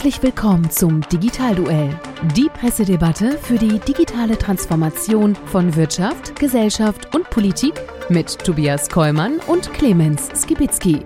Herzlich willkommen zum Digitalduell. Die Pressedebatte für die digitale Transformation von Wirtschaft, Gesellschaft und Politik mit Tobias Kollmann und Clemens Skibitzky.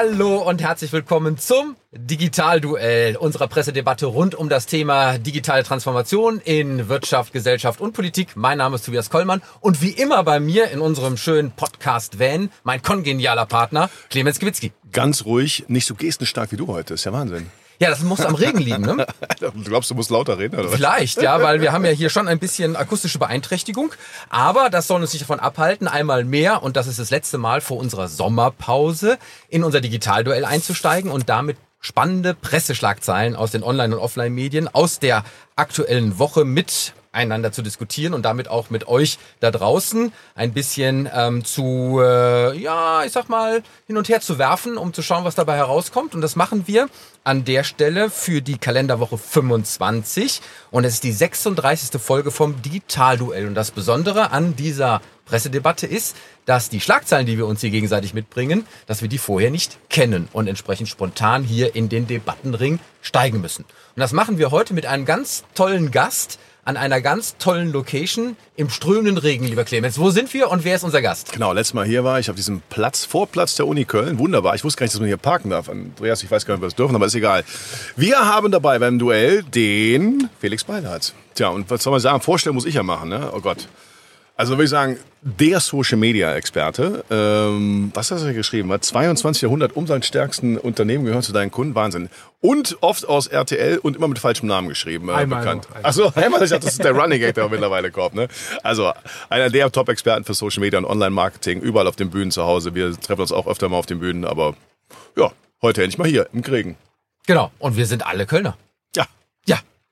Hallo und herzlich willkommen zum Digitalduell unserer Pressedebatte rund um das Thema digitale Transformation in Wirtschaft, Gesellschaft und Politik. Mein Name ist Tobias Kollmann und wie immer bei mir in unserem schönen Podcast Van mein kongenialer Partner Clemens Gewitzki. Ganz ruhig, nicht so gestenstark wie du heute. Ist ja Wahnsinn. Ja, das muss am Regen liegen, ne? Du glaubst, du musst lauter reden, oder? Vielleicht, ja, weil wir haben ja hier schon ein bisschen akustische Beeinträchtigung. Aber das soll uns nicht davon abhalten, einmal mehr, und das ist das letzte Mal vor unserer Sommerpause, in unser Digitalduell einzusteigen und damit spannende Presseschlagzeilen aus den Online- und Offline-Medien aus der aktuellen Woche mit einander zu diskutieren und damit auch mit euch da draußen ein bisschen ähm, zu, äh, ja, ich sag mal, hin und her zu werfen, um zu schauen, was dabei herauskommt. Und das machen wir an der Stelle für die Kalenderwoche 25. Und es ist die 36. Folge vom Digitalduell. Und das Besondere an dieser Pressedebatte ist, dass die Schlagzeilen, die wir uns hier gegenseitig mitbringen, dass wir die vorher nicht kennen und entsprechend spontan hier in den Debattenring steigen müssen. Und das machen wir heute mit einem ganz tollen Gast, an einer ganz tollen Location im strömenden Regen, lieber Clemens. Wo sind wir und wer ist unser Gast? Genau, letztes Mal hier war ich auf diesem Platz, Vorplatz der Uni Köln. Wunderbar. Ich wusste gar nicht, dass man hier parken darf. Andreas, ich weiß gar nicht, ob wir das dürfen, aber ist egal. Wir haben dabei beim Duell den Felix Beilhardt. Tja, und was soll man sagen? Vorstellen muss ich ja machen, ne? Oh Gott. Also würde ich sagen, der Social Media Experte. Ähm, was hast du geschrieben? Hat 22 Jahrhundert umsatzstärksten Unternehmen gehören zu deinen Kunden. Wahnsinn. Und oft aus RTL und immer mit falschem Namen geschrieben. Äh, Einmal bekannt. Achso, einmal. Ich dachte, das ist der Running Gag, der mittlerweile kommt. Ne? Also einer der Top-Experten für Social Media und Online-Marketing. Überall auf den Bühnen zu Hause. Wir treffen uns auch öfter mal auf den Bühnen. Aber ja, heute endlich mal hier im Kriegen. Genau. Und wir sind alle Kölner.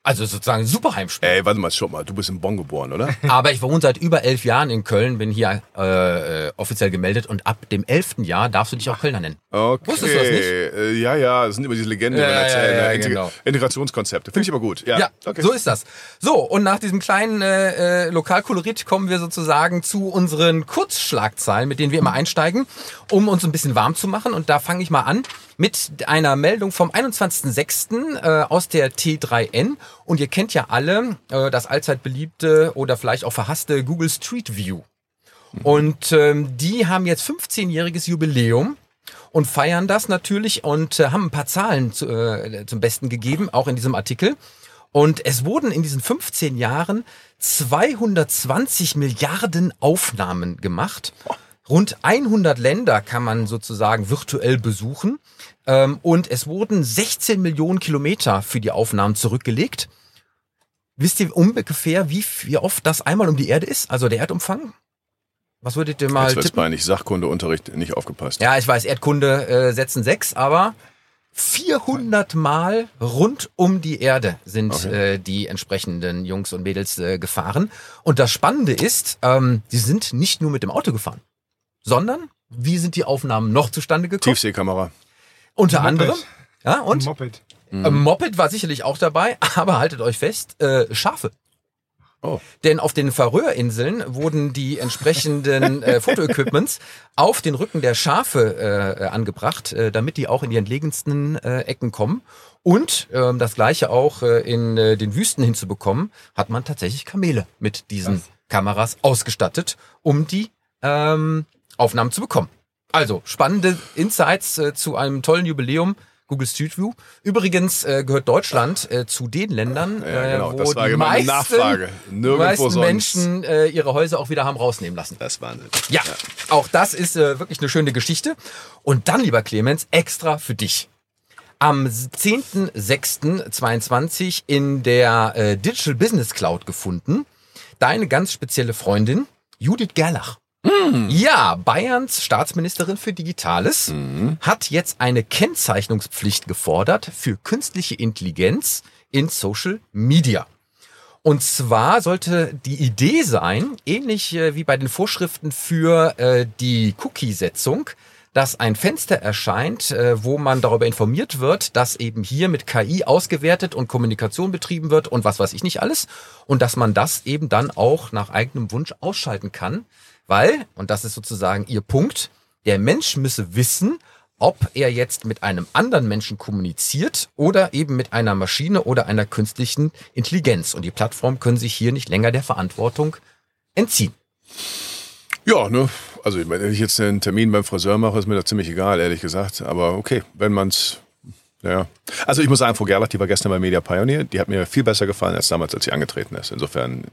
Also sozusagen super Heimspiel. Ey, warte mal, schon mal. Du bist in Bonn geboren, oder? Aber ich wohne seit über elf Jahren in Köln, bin hier äh, äh, offiziell gemeldet und ab dem elften Jahr darfst du dich auch Kölner nennen. Okay. Wusstest du das nicht? Äh, Ja, ja, das sind immer diese Legenden, die Ja, man ja, erzählt. ja, ne? ja, Integ- genau. Integrationskonzepte. Finde ich aber gut. Ja, Ja, okay. so ist das. So, und nach diesem kleinen äh, äh, Lokalkolorit kommen wir sozusagen zu unseren Kurzschlagzeilen, mit denen wir immer einsteigen, um uns ein bisschen warm zu machen. Und da fange ich mal an mit einer Meldung vom 21.06. Äh, aus der T3N. Und ihr kennt ja alle äh, das allzeit beliebte oder vielleicht auch verhasste Google Street View. Und ähm, die haben jetzt 15-jähriges Jubiläum und feiern das natürlich und äh, haben ein paar Zahlen zu, äh, zum Besten gegeben, auch in diesem Artikel. Und es wurden in diesen 15 Jahren 220 Milliarden Aufnahmen gemacht. Rund 100 Länder kann man sozusagen virtuell besuchen. Ähm, und es wurden 16 Millionen Kilometer für die Aufnahmen zurückgelegt. Wisst ihr ungefähr, wie, wie oft das einmal um die Erde ist? Also der Erdumfang? Was würdet ihr mal Jetzt tippen? peinlich. Sachkundeunterricht nicht aufgepasst. Ja, ich weiß, Erdkunde äh, setzen sechs, aber 400 Mal rund um die Erde sind Okay. äh, die entsprechenden Jungs und Mädels äh, gefahren. Und das Spannende ist, ähm, sie sind nicht nur mit dem Auto gefahren, sondern wie sind die Aufnahmen noch zustande gekommen? Tiefseekamera. Unter Moped. anderem. Ja, und? Moped. Ein Moped war sicherlich auch dabei, aber haltet euch fest, äh, Schafe. Oh. Denn auf den Färöerinseln wurden die entsprechenden äh, Fotoequipments auf den Rücken der Schafe äh, äh, angebracht, äh, damit die auch in die entlegensten äh, Ecken kommen. Und ähm, das gleiche auch äh, in äh, den Wüsten hinzubekommen, hat man tatsächlich Kamele mit diesen Kameras ausgestattet, um die ähm, Aufnahmen zu bekommen. Also spannende Insights äh, zu einem tollen Jubiläum. Google Street View. Übrigens äh, gehört Deutschland äh, zu den Ländern, Ja, äh, genau. wo die meisten, Nachfrage. Nirgendwo meisten. Menschen äh, ihre Häuser auch wieder haben rausnehmen lassen. Das war Wahnsinn. Ja, auch das ist äh, wirklich eine schöne Geschichte. Und dann, lieber Clemens, extra für dich. Am 10.06.22 in der äh, Digital Business Cloud gefunden. Deine ganz spezielle Freundin, Judith Gerlach. Ja, Bayerns Staatsministerin für Digitales hat jetzt eine Kennzeichnungspflicht gefordert für künstliche Intelligenz in Social Media. Und zwar sollte die Idee sein, ähnlich äh, wie bei den Vorschriften für äh, die Cookie-Setzung, dass ein Fenster erscheint, äh, wo man darüber informiert wird, dass eben hier mit KI ausgewertet und Kommunikation betrieben wird und was weiß ich nicht alles. Und dass man das eben dann auch nach eigenem Wunsch ausschalten kann, weil, und das ist sozusagen ihr Punkt, der Mensch müsse wissen, ob er jetzt mit einem anderen Menschen kommuniziert oder eben mit einer Maschine oder einer künstlichen Intelligenz. Und die Plattformen können sich hier nicht länger der Verantwortung entziehen. Ja, ne, also wenn ich jetzt einen Termin beim Friseur mache, ist mir das ziemlich egal, ehrlich gesagt. Aber okay, wenn man's ja. Also ich muss sagen, Frau Gerlach, die war gestern bei Media Pioneer, die hat mir viel besser gefallen als damals, als sie angetreten ist. Insofern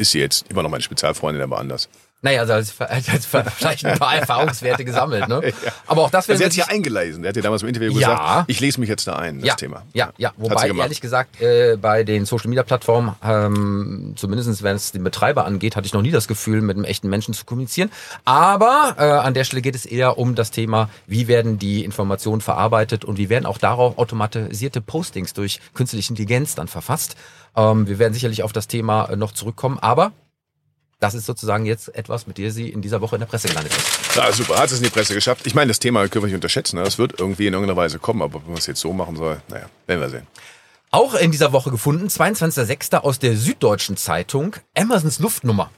ist sie jetzt immer noch meine Spezialfreundin, aber anders. Naja, also als, als, vielleicht ein paar Erfahrungswerte gesammelt, ne? Ja. Aber auch das Also wäre sie hat sich ja eingelesen. Er hat ja damals im Interview Ja. gesagt, ich lese mich jetzt da ein, das ja, Thema. Ja, ja. Wobei, ehrlich gesagt, äh, bei den Social Media Plattformen, ähm, zumindest wenn es den Betreiber angeht, hatte ich noch nie das Gefühl, mit einem echten Menschen zu kommunizieren. Aber äh, an der Stelle geht es eher um das Thema, wie werden die Informationen verarbeitet und wie werden auch darauf automatisierte Postings durch künstliche Intelligenz dann verfasst. Ähm, wir werden sicherlich auf das Thema äh, noch zurückkommen, aber das ist sozusagen jetzt etwas, mit dem sie in dieser Woche in der Presse gelandet ist. Ja, super, hat es in die Presse geschafft. Ich meine, das Thema können wir nicht unterschätzen. Ne? Das wird irgendwie in irgendeiner Weise kommen, aber wenn man es jetzt so machen soll, naja, werden wir sehen. Auch in dieser Woche gefunden, 22.06. aus der Süddeutschen Zeitung, Amazons Luftnummer.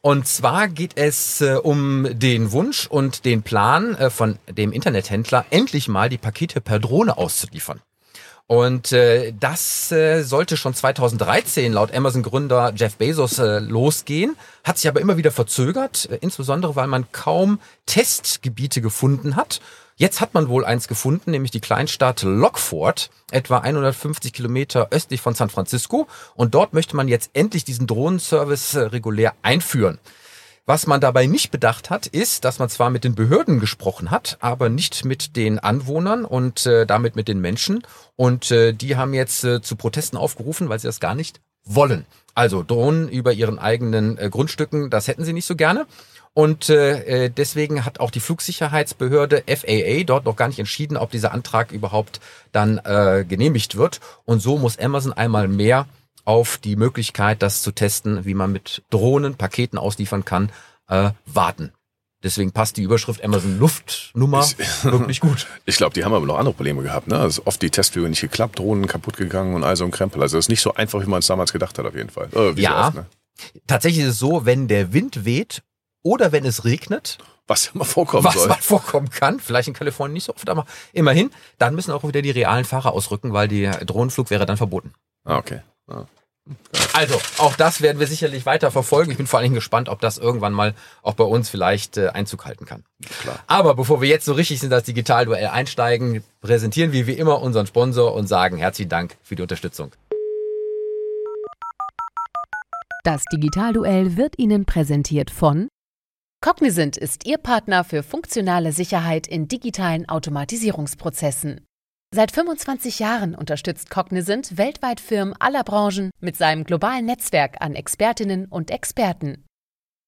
Und zwar geht es äh, um den Wunsch und den Plan äh, von dem Internethändler, endlich mal die Pakete per Drohne auszuliefern. Und äh, das äh, sollte schon 2013 laut Amazon-Gründer Jeff Bezos äh, losgehen, hat sich aber immer wieder verzögert, äh, insbesondere weil man kaum Testgebiete gefunden hat. Jetzt hat man wohl eins gefunden, nämlich die Kleinstadt Lockford, etwa 150 Kilometer östlich von San Francisco. Und dort möchte man jetzt endlich diesen Drohnenservice äh, regulär einführen. Was man dabei nicht bedacht hat, ist, dass man zwar mit den Behörden gesprochen hat, aber nicht mit den Anwohnern und äh, damit mit den Menschen. Und äh, die haben jetzt äh, zu Protesten aufgerufen, weil sie das gar nicht wollen. Also Drohnen über ihren eigenen äh, Grundstücken, das hätten sie nicht so gerne. Und äh, äh, deswegen hat auch die Flugsicherheitsbehörde FAA dort noch gar nicht entschieden, ob dieser Antrag überhaupt dann äh, genehmigt wird. Und so muss Amazon einmal mehr auf die Möglichkeit, das zu testen, wie man mit Drohnen Paketen ausliefern kann, äh, warten. Deswegen passt die Überschrift Amazon Luftnummer wirklich gut. Ich glaube, die haben aber noch andere Probleme gehabt. Ne? Also oft die Testflüge nicht geklappt, Drohnen kaputt gegangen und all so ein Krempel. Also das ist nicht so einfach, wie man es damals gedacht hat, auf jeden Fall. Äh, wie so Ja. oft, ne? Tatsächlich ist es so, wenn der Wind weht oder wenn es regnet, Was immer vorkommen was soll. mal vorkommen kann, vielleicht in Kalifornien nicht so oft, aber immerhin, dann müssen auch wieder die realen Fahrer ausrücken, weil der Drohnenflug wäre dann verboten. Ah, okay. Ah. Also, auch das werden wir sicherlich weiter verfolgen. Ich bin vor allen Dingen gespannt, ob das irgendwann mal auch bei uns vielleicht äh, Einzug halten kann. Klar. Aber bevor wir jetzt so richtig in das Digitalduell einsteigen, präsentieren wir wie immer unseren Sponsor und sagen herzlichen Dank für die Unterstützung. Das Digitalduell wird Ihnen präsentiert von Cognizant ist Ihr Partner für funktionale Sicherheit in digitalen Automatisierungsprozessen. Seit 25 Jahren unterstützt Cognizant weltweit Firmen aller Branchen mit seinem globalen Netzwerk an Expertinnen und Experten.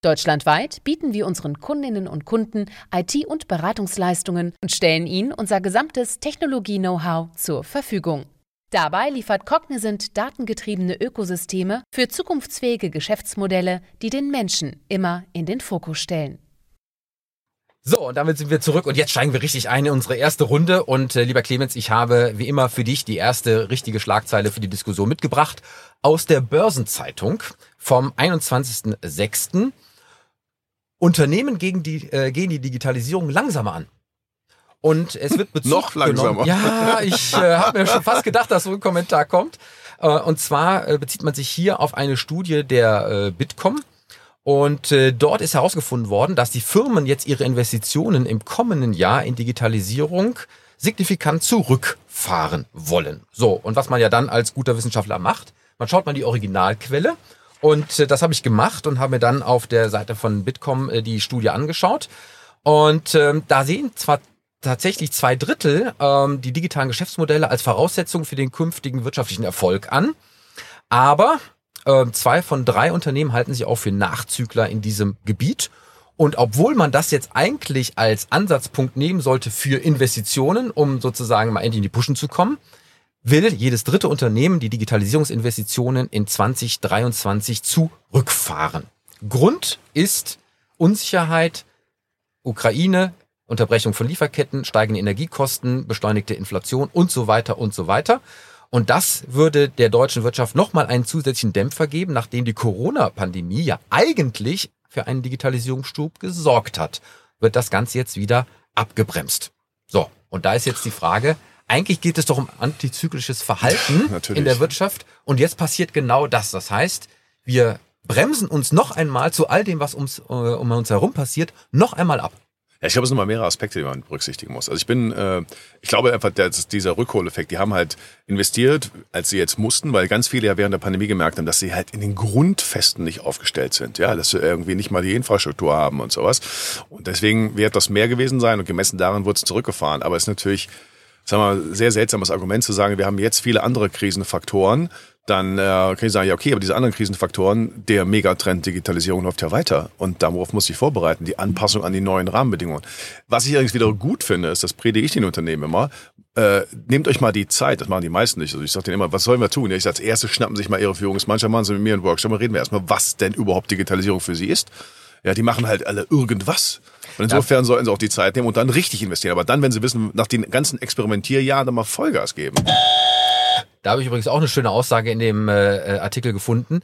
Deutschlandweit bieten wir unseren Kundinnen und Kunden IT- und Beratungsleistungen und stellen ihnen unser gesamtes Technologie-Know-how zur Verfügung. Dabei liefert Cognizant datengetriebene Ökosysteme für zukunftsfähige Geschäftsmodelle, die den Menschen immer in den Fokus stellen. So, und damit sind wir zurück und jetzt steigen wir richtig ein in unsere erste Runde. Und äh, lieber Clemens, ich habe wie immer für dich die erste richtige Schlagzeile für die Diskussion mitgebracht aus der Börsenzeitung vom 21.06. Unternehmen gegen die, äh, gehen die Digitalisierung langsamer an. Und es wird Bezug Noch langsamer. Genommen. Ja, ich äh, habe mir schon fast gedacht, dass so ein Kommentar kommt. Äh, und zwar äh, bezieht man sich hier auf eine Studie der äh, Bitkom. Und äh, dort ist herausgefunden worden, dass die Firmen jetzt ihre Investitionen im kommenden Jahr in Digitalisierung signifikant zurückfahren wollen. So, und was man ja dann als guter Wissenschaftler macht, man schaut mal die Originalquelle. Und äh, das habe ich gemacht und habe mir dann auf der Seite von Bitkom äh, die Studie angeschaut. Und ähm, da sehen zwar tatsächlich zwei Drittel ähm, die digitalen Geschäftsmodelle als Voraussetzung für den künftigen wirtschaftlichen Erfolg an. Aber zwei von drei Unternehmen halten sich auch für Nachzügler in diesem Gebiet. Und obwohl man das jetzt eigentlich als Ansatzpunkt nehmen sollte für Investitionen, um sozusagen mal endlich in die Pushen zu kommen, will jedes dritte Unternehmen die Digitalisierungsinvestitionen in 2023 zurückfahren. Grund ist Unsicherheit, Ukraine, Unterbrechung von Lieferketten, steigende Energiekosten, beschleunigte Inflation und so weiter und so weiter. Und das würde der deutschen Wirtschaft nochmal einen zusätzlichen Dämpfer geben, nachdem die Corona-Pandemie ja eigentlich für einen Digitalisierungsschub gesorgt hat. wird das Ganze jetzt wieder abgebremst. So, und da ist jetzt die Frage, eigentlich geht es doch um antizyklisches Verhalten Natürlich. in der Wirtschaft und jetzt passiert genau das. Das heißt, wir bremsen uns noch einmal zu all dem, was ums, äh, um uns herum passiert, noch einmal ab. Ja, ich glaube, es sind immer mehrere Aspekte, die man berücksichtigen muss. Also ich bin, äh, ich glaube einfach, dass dieser Rückholeffekt, die haben halt investiert, als sie jetzt mussten, weil ganz viele ja während der Pandemie gemerkt haben, dass sie halt in den Grundfesten nicht aufgestellt sind. Ja, dass sie irgendwie nicht mal die Infrastruktur haben und sowas. Und deswegen wird das mehr gewesen sein und gemessen daran wurde es zurückgefahren. Aber es ist natürlich, sagen wir mal, sehr seltsames Argument zu sagen, wir haben jetzt viele andere Krisenfaktoren, dann äh, kann ich sagen, ja, okay, aber diese anderen Krisenfaktoren, der Megatrend Digitalisierung läuft ja weiter. Und darauf muss ich vorbereiten, die Anpassung an die neuen Rahmenbedingungen. Was ich übrigens wieder gut finde, ist, das predige ich den Unternehmen immer, äh, nehmt euch mal die Zeit, das machen die meisten nicht. Also ich sage denen immer, was sollen wir tun? Ja, ich sage, als erstes schnappen sich mal ihre Führungsmannschaft, machen sie mit mir einen Workshop, mal reden wir erstmal, was denn überhaupt Digitalisierung für sie ist. Ja, die machen halt alle irgendwas. Und insofern sollten sie auch die Zeit nehmen und dann richtig investieren. Aber dann, wenn sie wissen, nach den ganzen Experimentierjahren dann mal Vollgas geben. Da habe ich übrigens auch eine schöne Aussage in dem äh, Artikel gefunden.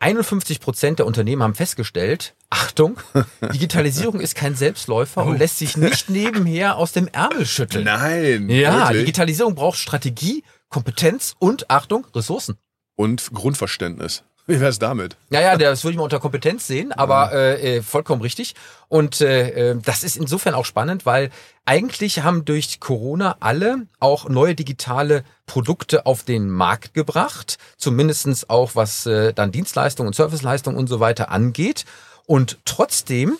51 Prozent der Unternehmen haben festgestellt, Achtung, Digitalisierung ist kein Selbstläufer und lässt sich nicht nebenher aus dem Ärmel schütteln. Nein. Ja, wirklich? Digitalisierung braucht Strategie, Kompetenz und, Achtung, Ressourcen. Und Grundverständnis. Wie wär's damit? Ja, ja, das würde ich mal unter Kompetenz sehen, aber äh, äh, vollkommen richtig. Und äh, äh, das ist insofern auch spannend, weil eigentlich haben durch Corona alle auch neue digitale Produkte auf den Markt gebracht, zumindestens auch was äh, dann Dienstleistungen und Serviceleistungen und so weiter angeht. Und trotzdem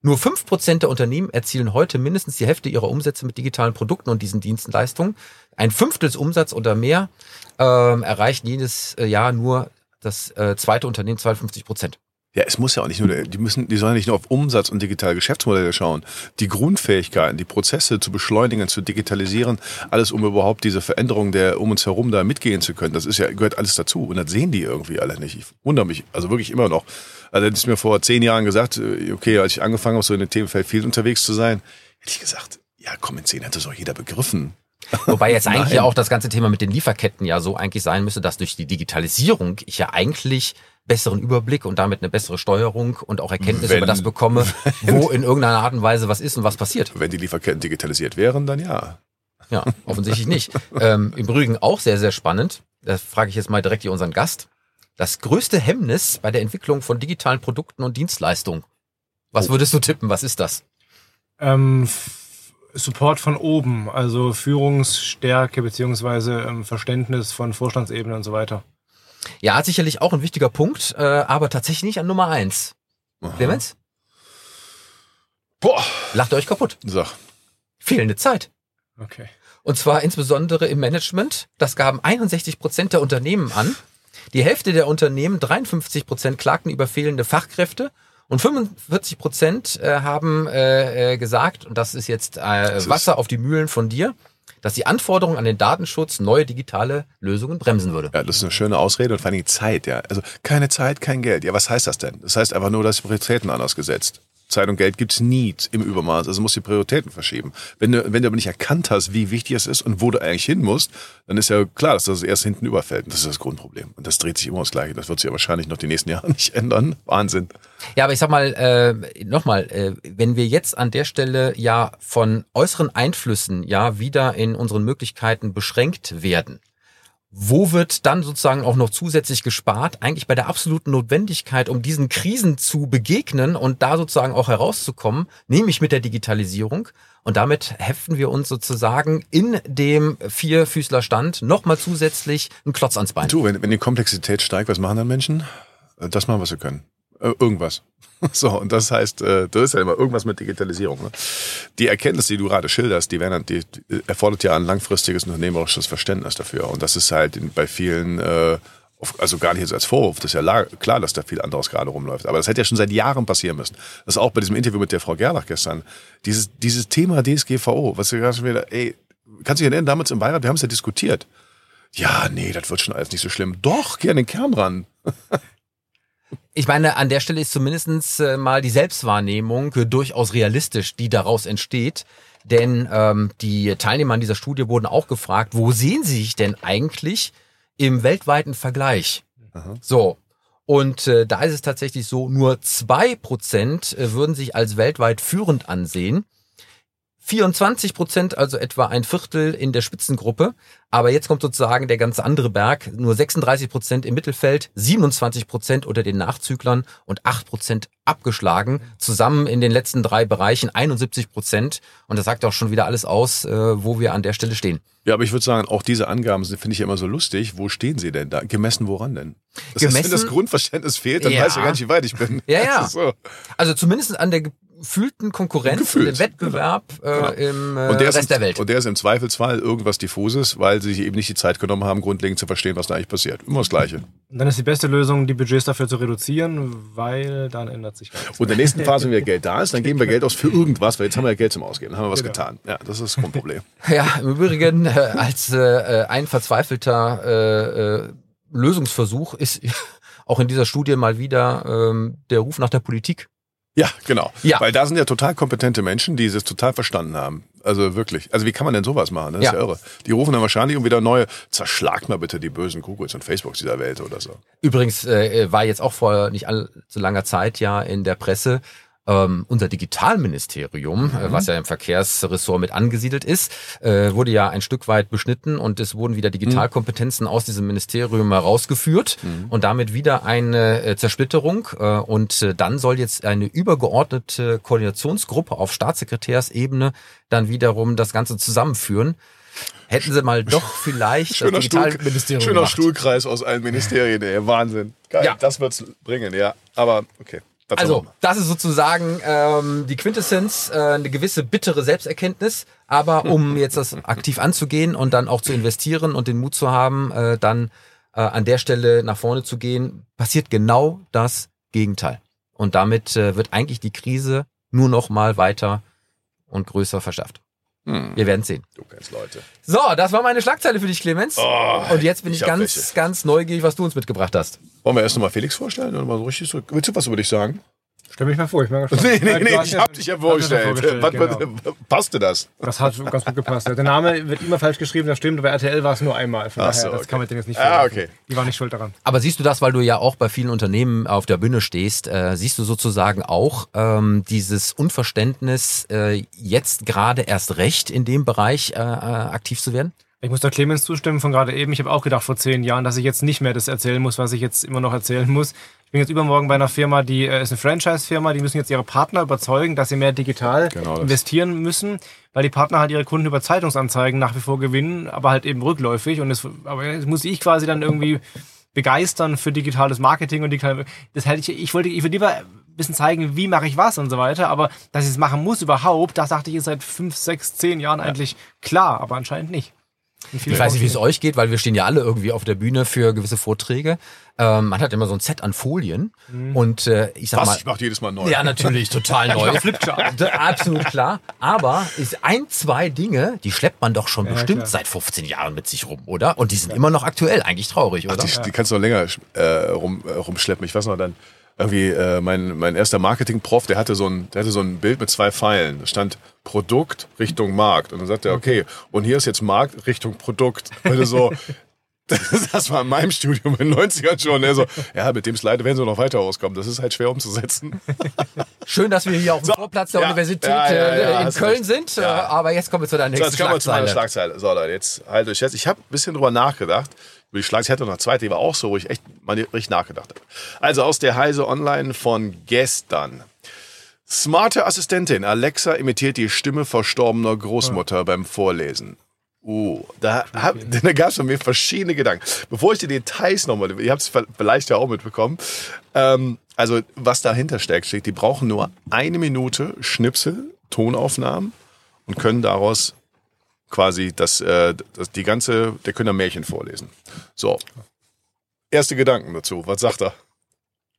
nur fünf Prozent der Unternehmen erzielen heute mindestens die Hälfte ihrer Umsätze mit digitalen Produkten und diesen Dienstleistungen. Ein Fünftels Umsatz oder mehr ähm, erreichen jedes äh, Jahr nur das äh, zweite Unternehmen 52 Prozent. Ja, es muss ja auch nicht nur, die müssen, die sollen nicht nur auf Umsatz und digitale Geschäftsmodelle schauen. Die Grundfähigkeiten, die Prozesse zu beschleunigen, zu digitalisieren, alles um überhaupt diese Veränderung der um uns herum da mitgehen zu können. Das ist ja, gehört alles dazu. Und das sehen die irgendwie alle nicht. Ich wundere mich, also wirklich immer noch. Also hättest du mir vor zehn Jahren gesagt, äh, okay, als ich angefangen habe, so in dem Themenfeld viel unterwegs zu sein, hätte ich gesagt, ja komm, in zehn hätte es auch jeder begriffen. Wobei jetzt eigentlich ja auch das ganze Thema mit den Lieferketten ja so eigentlich sein müsste, dass durch die Digitalisierung ich ja eigentlich besseren Überblick und damit eine bessere Steuerung und auch Erkenntnis Wenn- über das bekomme, wo in irgendeiner Art und Weise was ist und was passiert. Wenn die Lieferketten digitalisiert wären, dann ja. Ja, offensichtlich nicht. Ähm, Im Übrigen auch sehr, sehr spannend. Das frage ich jetzt mal direkt hier unseren Gast. Das größte Hemmnis bei der Entwicklung von digitalen Produkten und Dienstleistungen. Was würdest du tippen? Was ist das? Ähm, Support von oben, also Führungsstärke beziehungsweise ähm, Verständnis von Vorstandsebene und so weiter. Ja, sicherlich auch ein wichtiger Punkt, äh, aber tatsächlich nicht an Nummer eins. Clemens? Boah. Lacht euch kaputt. Sag. Fehlende Zeit. Okay. Und zwar insbesondere im Management. Das gaben 61 Prozent der Unternehmen an. Die Hälfte der Unternehmen, 53 Prozent, klagten über fehlende Fachkräfte. Und 45 Prozent äh, haben äh, äh, gesagt, und das ist jetzt ist- Wasser auf die Mühlen von dir, dass die Anforderungen an den Datenschutz neue digitale Lösungen bremsen würde. Ja, das ist eine schöne Ausrede und vor allem Zeit, ja. Also keine Zeit, kein Geld. Ja, was heißt das denn? Das heißt einfach nur, dass die Prioritäten anders gesetzt. Zeit und Geld gibt's nie im Übermaß. Also musst du die Prioritäten verschieben. Wenn du, wenn du aber nicht erkannt hast, wie wichtig es ist und wo du eigentlich hin musst, dann ist ja klar, dass das erst hinten überfällt. Und das ist das Grundproblem. Und das dreht sich immer das Gleiche. Das wird sich ja wahrscheinlich noch die nächsten Jahre nicht ändern. Wahnsinn. Ja, aber ich sag mal, äh, nochmal, äh, wenn wir jetzt an der Stelle ja von äußeren Einflüssen ja wieder in unseren Möglichkeiten beschränkt werden, wo wird dann sozusagen auch noch zusätzlich gespart? Eigentlich bei der absoluten Notwendigkeit, um diesen Krisen zu begegnen und da sozusagen auch herauszukommen, nämlich mit der Digitalisierung. Und damit heften wir uns sozusagen in dem Vierfüßlerstand nochmal zusätzlich einen Klotz ans Bein. Du, wenn, wenn die Komplexität steigt, was machen dann Menschen? Äh, Das machen, was sie können. Äh, irgendwas. So, und das heißt, äh, das ist ja immer irgendwas mit Digitalisierung. Ne? Die Erkenntnis, die du gerade schilderst, die, werden, die, erfordert ja ein langfristiges unternehmerisches Verständnis dafür. Und das ist halt in, bei vielen, äh, also gar nicht jetzt als Vorwurf, das ist ja la- klar, dass da viel anderes gerade rumläuft. Aber das hätte ja schon seit Jahren passieren müssen. Das ist auch bei diesem Interview mit der Frau Gerlach gestern. Dieses, dieses Thema DSGVO, was wir gerade schon wieder, ey, kannst du dich erinnern, damals im Beirat, wir haben es ja diskutiert. Ja, nee, das wird schon alles nicht so schlimm. Doch, geh an den Kern ran. Ich meine, an der Stelle ist zumindestens äh, mal die Selbstwahrnehmung äh, durchaus realistisch, die daraus entsteht. Denn ähm, die Teilnehmer an dieser Studie wurden auch gefragt, wo sehen sie sich denn eigentlich im weltweiten Vergleich? So. Und äh, da ist es tatsächlich so, nur zwei Prozent äh, würden sich als weltweit führend ansehen. 24 Prozent, also etwa ein Viertel in der Spitzengruppe. Aber jetzt kommt sozusagen der ganz andere Berg. Nur 36 Prozent im Mittelfeld, 27 Prozent unter den Nachzüglern und 8 Prozent abgeschlagen. Zusammen in den letzten drei Bereichen 71 Prozent. Und das sagt auch schon wieder alles aus, äh, wo wir an der Stelle stehen. Ja, aber ich würde sagen, auch diese Angaben finde ich ja immer so lustig. Wo stehen sie denn da? Gemessen woran denn? Das heißt, wenn Gemessen- das Grundverständnis fehlt, dann Ja. weiß ich gar nicht, wie weit ich bin. Ja, ja. So. Also zumindest an der gefühlten Konkurrenz, Gefühlt, dem Wettbewerb äh, im äh, Und der, ist Rest der Welt. und der ist im Zweifelsfall irgendwas Diffuses, weil sie sich eben nicht die Zeit genommen haben, grundlegend zu verstehen, was da eigentlich passiert. Immer das Gleiche. Und dann ist die beste Lösung, die Budgets dafür zu reduzieren, weil dann ändert sich nichts. Und in der nächsten Phase, wenn wieder Geld da ist, dann geben wir Geld aus für irgendwas, weil jetzt haben wir ja Geld zum Ausgeben, dann haben wir was Genau. getan. Ja, das ist das Grundproblem. Ja, im Übrigen, äh, als äh, ein verzweifelter äh, äh, Lösungsversuch ist auch in dieser Studie mal wieder ähm, der Ruf nach der Politik. Ja, genau. Ja. Weil da sind ja total kompetente Menschen, die es total verstanden haben. Also wirklich. Also wie kann man denn sowas machen? Das ist Ja. ja irre. Die rufen dann wahrscheinlich um wieder neue, zerschlagt mal bitte die bösen Googles und Facebooks dieser Welt oder so. Übrigens äh, war jetzt auch vor nicht allzu langer Zeit ja in der Presse ähm, unser Digitalministerium, äh, was ja im Verkehrsressort mit angesiedelt ist, äh, wurde ja ein Stück weit beschnitten und es wurden wieder Digitalkompetenzen aus diesem Ministerium herausgeführt und damit wieder eine äh, Zersplitterung. Äh, und äh, dann soll jetzt eine übergeordnete Koordinationsgruppe auf Staatssekretärsebene dann wiederum das Ganze zusammenführen. Hätten sie mal doch vielleicht Schöner, das Stuhl, Digitalministerium schöner gemacht. Stuhlkreis aus allen Ministerien, ey. Wahnsinn. Geil, Ja. das wird's bringen, ja. Aber okay. Also, das ist sozusagen ähm, die Quintessenz, äh, eine gewisse bittere Selbsterkenntnis. Aber um jetzt das aktiv anzugehen und dann auch zu investieren und den Mut zu haben, äh, dann äh, an der Stelle nach vorne zu gehen, passiert genau das Gegenteil. Und damit äh, wird eigentlich die Krise nur noch mal weiter und größer verschärft. Hm. Wir werden sehen. Du kennst Leute. So, das war meine Schlagzeile für dich, Clemens. Oh, und jetzt bin ich ich, ganz, welche. ganz neugierig, was du uns mitgebracht hast. Wollen wir erst nochmal Felix vorstellen oder mal so richtig so? Willst du was über dich sagen? Stell mich mal vor, ich bin mal gespannt. Nee, nee, nee, ich ja- hab dich ja vorgestellt. Was, genau. passte das? Das hat ganz gut gepasst. Der Name wird immer falsch geschrieben, das stimmt, aber RTL war es nur einmal. Von Ach daher, so, das okay. kann man denen jetzt nicht Ah, vorwerfen. okay. Die waren nicht schuld daran. Aber siehst du das, weil du ja auch bei vielen Unternehmen auf der Bühne stehst, äh, siehst du sozusagen auch ähm, dieses Unverständnis, äh, jetzt gerade erst recht in dem Bereich äh, äh, aktiv zu werden? Ich muss da Clemens zustimmen von gerade eben. Ich habe auch gedacht vor zehn Jahren, dass ich jetzt nicht mehr das erzählen muss, was ich jetzt immer noch erzählen muss. Ich bin jetzt übermorgen bei einer Firma, die äh, ist eine Franchise-Firma, die müssen jetzt ihre Partner überzeugen, dass sie mehr digital Genau investieren müssen, weil die Partner halt ihre Kunden über Zeitungsanzeigen nach wie vor gewinnen, aber halt eben rückläufig. Und das, aber jetzt muss ich quasi dann irgendwie begeistern für digitales Marketing und digital. Das hätte ich, ich wollte, ich würde lieber ein bisschen zeigen, wie mache ich was und so weiter, aber dass ich es machen muss überhaupt, das dachte ich ist seit fünf, sechs, zehn Jahren eigentlich klar, aber anscheinend nicht. Ich weiß nicht, wie es euch geht, weil wir stehen ja alle irgendwie auf der Bühne für gewisse Vorträge. Ähm, man hat immer so ein Set an Folien und äh, ich sag Was? mal, Ich mach jedes Mal neu. Ja, natürlich, total neu. D- Absolut klar. Aber ist ein, zwei Dinge, die schleppt man doch schon bestimmt klar. seit 15 Jahren mit sich rum, oder? Und die sind immer noch aktuell, eigentlich traurig, oder? Die, die kannst du noch länger äh, rum, äh, rumschleppen. Ich weiß noch dann, irgendwie äh, mein, mein erster Marketing-Prof, der hatte so ein, der hatte so ein Bild mit zwei Pfeilen. Da stand Produkt Richtung Markt. Und dann sagt er, okay, und hier ist jetzt Markt Richtung Produkt. Heute so, das war in meinem Studium in den 90ern schon. So, ja, mit dem Slide werden sie noch weiter rauskommen. Das ist halt schwer umzusetzen. Schön, dass wir hier auf dem So, Vorplatz der ja, Universität ja, ja, äh, in Köln recht. sind. Äh, aber jetzt kommen wir zu deiner So, nächsten jetzt kommen wir zu meiner Schlagzeile. Schlagzeile. So, Leute, jetzt halt euch fest. Ich habe ein bisschen drüber nachgedacht. Über die Schlagzeile, ich hatte noch eine zweite, die war auch so, wo ich echt mal richtig nachgedacht habe. Also aus der Heise Online von gestern. Smarte Assistentin Alexa imitiert die Stimme verstorbener Großmutter beim Vorlesen. Uh, da, hab, da gab es von mir verschiedene Gedanken. Bevor ich die Details nochmal, ihr habt es vielleicht ja auch mitbekommen, ähm, also was dahinter steckt, steht, die brauchen nur eine Minute Schnipsel, Tonaufnahmen und können daraus quasi das, äh, das, die ganze, der können ein Märchen vorlesen. So, erste Gedanken dazu, was sagt er?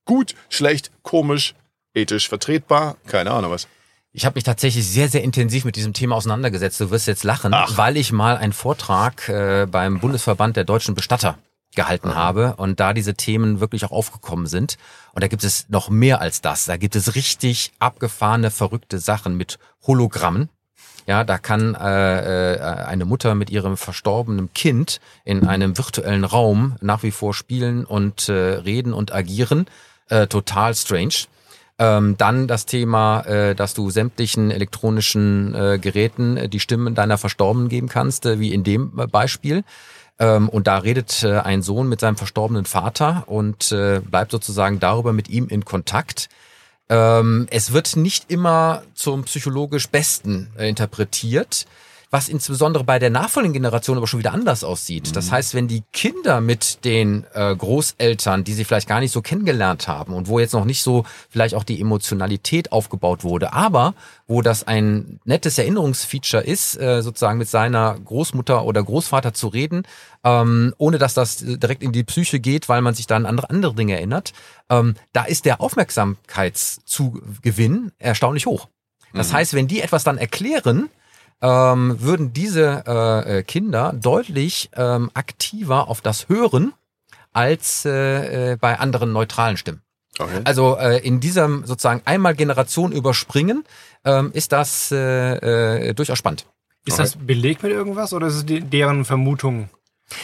Gut, schlecht, komisch, ethisch vertretbar, keine Ahnung was. Ich habe mich tatsächlich sehr, sehr intensiv mit diesem Thema auseinandergesetzt. Du wirst jetzt lachen, Ach. weil ich mal einen Vortrag äh, beim Bundesverband der deutschen Bestatter gehalten habe und da diese Themen wirklich auch aufgekommen sind. Und da gibt es noch mehr als das. Da gibt es richtig abgefahrene, verrückte Sachen mit Hologrammen. Ja, da kann äh, äh, eine Mutter mit ihrem verstorbenen Kind in einem virtuellen Raum nach wie vor spielen und äh, reden und agieren. Äh, total strange. Ähm, dann das Thema, äh, dass du sämtlichen elektronischen äh, Geräten äh, die Stimmen deiner Verstorbenen geben kannst, äh, wie in dem äh, Beispiel. Ähm, und da redet äh, ein Sohn mit seinem verstorbenen Vater und äh, bleibt sozusagen darüber mit ihm in Kontakt. Ähm, es wird nicht immer zum psychologisch Besten äh, interpretiert was insbesondere bei der nachfolgenden Generation aber schon wieder anders aussieht. Das heißt, wenn die Kinder mit den äh, Großeltern, die sie vielleicht gar nicht so kennengelernt haben und wo jetzt noch nicht so vielleicht auch die Emotionalität aufgebaut wurde, aber wo das ein nettes Erinnerungsfeature ist, äh, sozusagen mit seiner Großmutter oder Großvater zu reden, ähm, ohne dass das direkt in die Psyche geht, weil man sich dann an andere, andere Dinge erinnert, ähm, da ist der Aufmerksamkeitszugewinn erstaunlich hoch. Das heißt, wenn die etwas dann erklären, ähm, würden diese äh, äh, Kinder deutlich ähm, aktiver auf das hören als äh, äh, bei anderen neutralen Stimmen. Okay. Also äh, in diesem sozusagen einmal Generation überspringen ähm, ist das äh, äh, durchaus spannend. Ist das belegt mit irgendwas oder ist es die, deren Vermutung?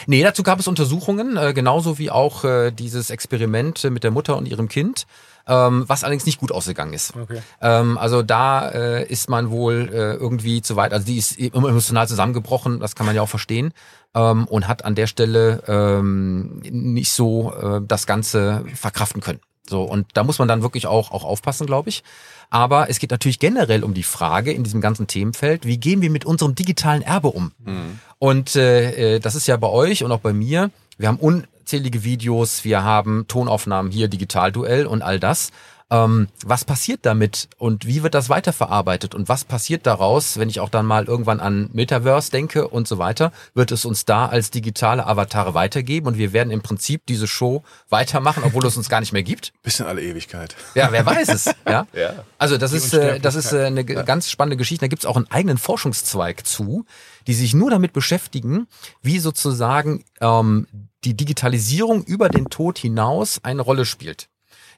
Nee, dazu gab es Untersuchungen, äh, genauso wie auch äh, dieses Experiment mit der Mutter und ihrem Kind, ähm, was allerdings nicht gut ausgegangen ist. Okay. Ähm, also da äh, ist man wohl äh, irgendwie zu weit, also die ist emotional zusammengebrochen, das kann man ja auch verstehen, ähm, und hat an der Stelle ähm, nicht so äh, das Ganze verkraften können. So, und da muss man dann wirklich auch, auch aufpassen, glaube ich. Aber es geht natürlich generell um die Frage in diesem ganzen Themenfeld, wie gehen wir mit unserem digitalen Erbe um? Und äh, äh, das ist ja bei euch und auch bei mir, wir haben unzählige Videos, wir haben Tonaufnahmen hier, Digitalduell und all das. Ähm, was passiert damit und wie wird das weiterverarbeitet und was passiert daraus, wenn ich auch dann mal irgendwann an Metaverse denke und so weiter, wird es uns da als digitale Avatare weitergeben und wir werden im Prinzip diese Show weitermachen, obwohl es uns gar nicht mehr gibt? Bis in alle Ewigkeit. Ja, wer weiß es. Ja. Ja. Also das ist, äh, das ist äh, eine g- ganz spannende Geschichte. Da gibt's auch einen eigenen Forschungszweig zu, die sich nur damit beschäftigen, wie sozusagen ähm, die Digitalisierung über den Tod hinaus eine Rolle spielt.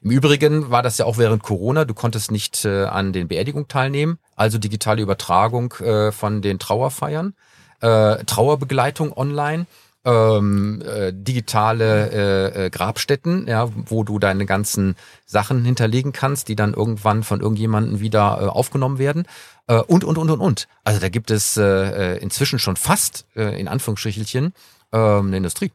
Im Übrigen war das ja auch während Corona. Du konntest nicht äh, an den Beerdigungen teilnehmen, also digitale Übertragung äh, von den Trauerfeiern, äh, Trauerbegleitung online. Ähm, äh, digitale äh, äh, Grabstätten, ja, wo du deine ganzen Sachen hinterlegen kannst, die dann irgendwann von irgendjemandem wieder äh, aufgenommen werden äh, und und und und und. Also da gibt es äh, äh, inzwischen schon fast äh, in Anführungsstrichelchen äh, eine Industrie.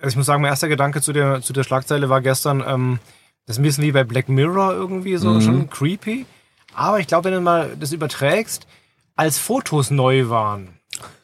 Also ich muss sagen, mein erster Gedanke zu der, zu der Schlagzeile war gestern, ähm, das ist ein bisschen wie bei Black Mirror irgendwie so, schon creepy. Aber ich glaube, wenn du mal das überträgst, als Fotos neu waren,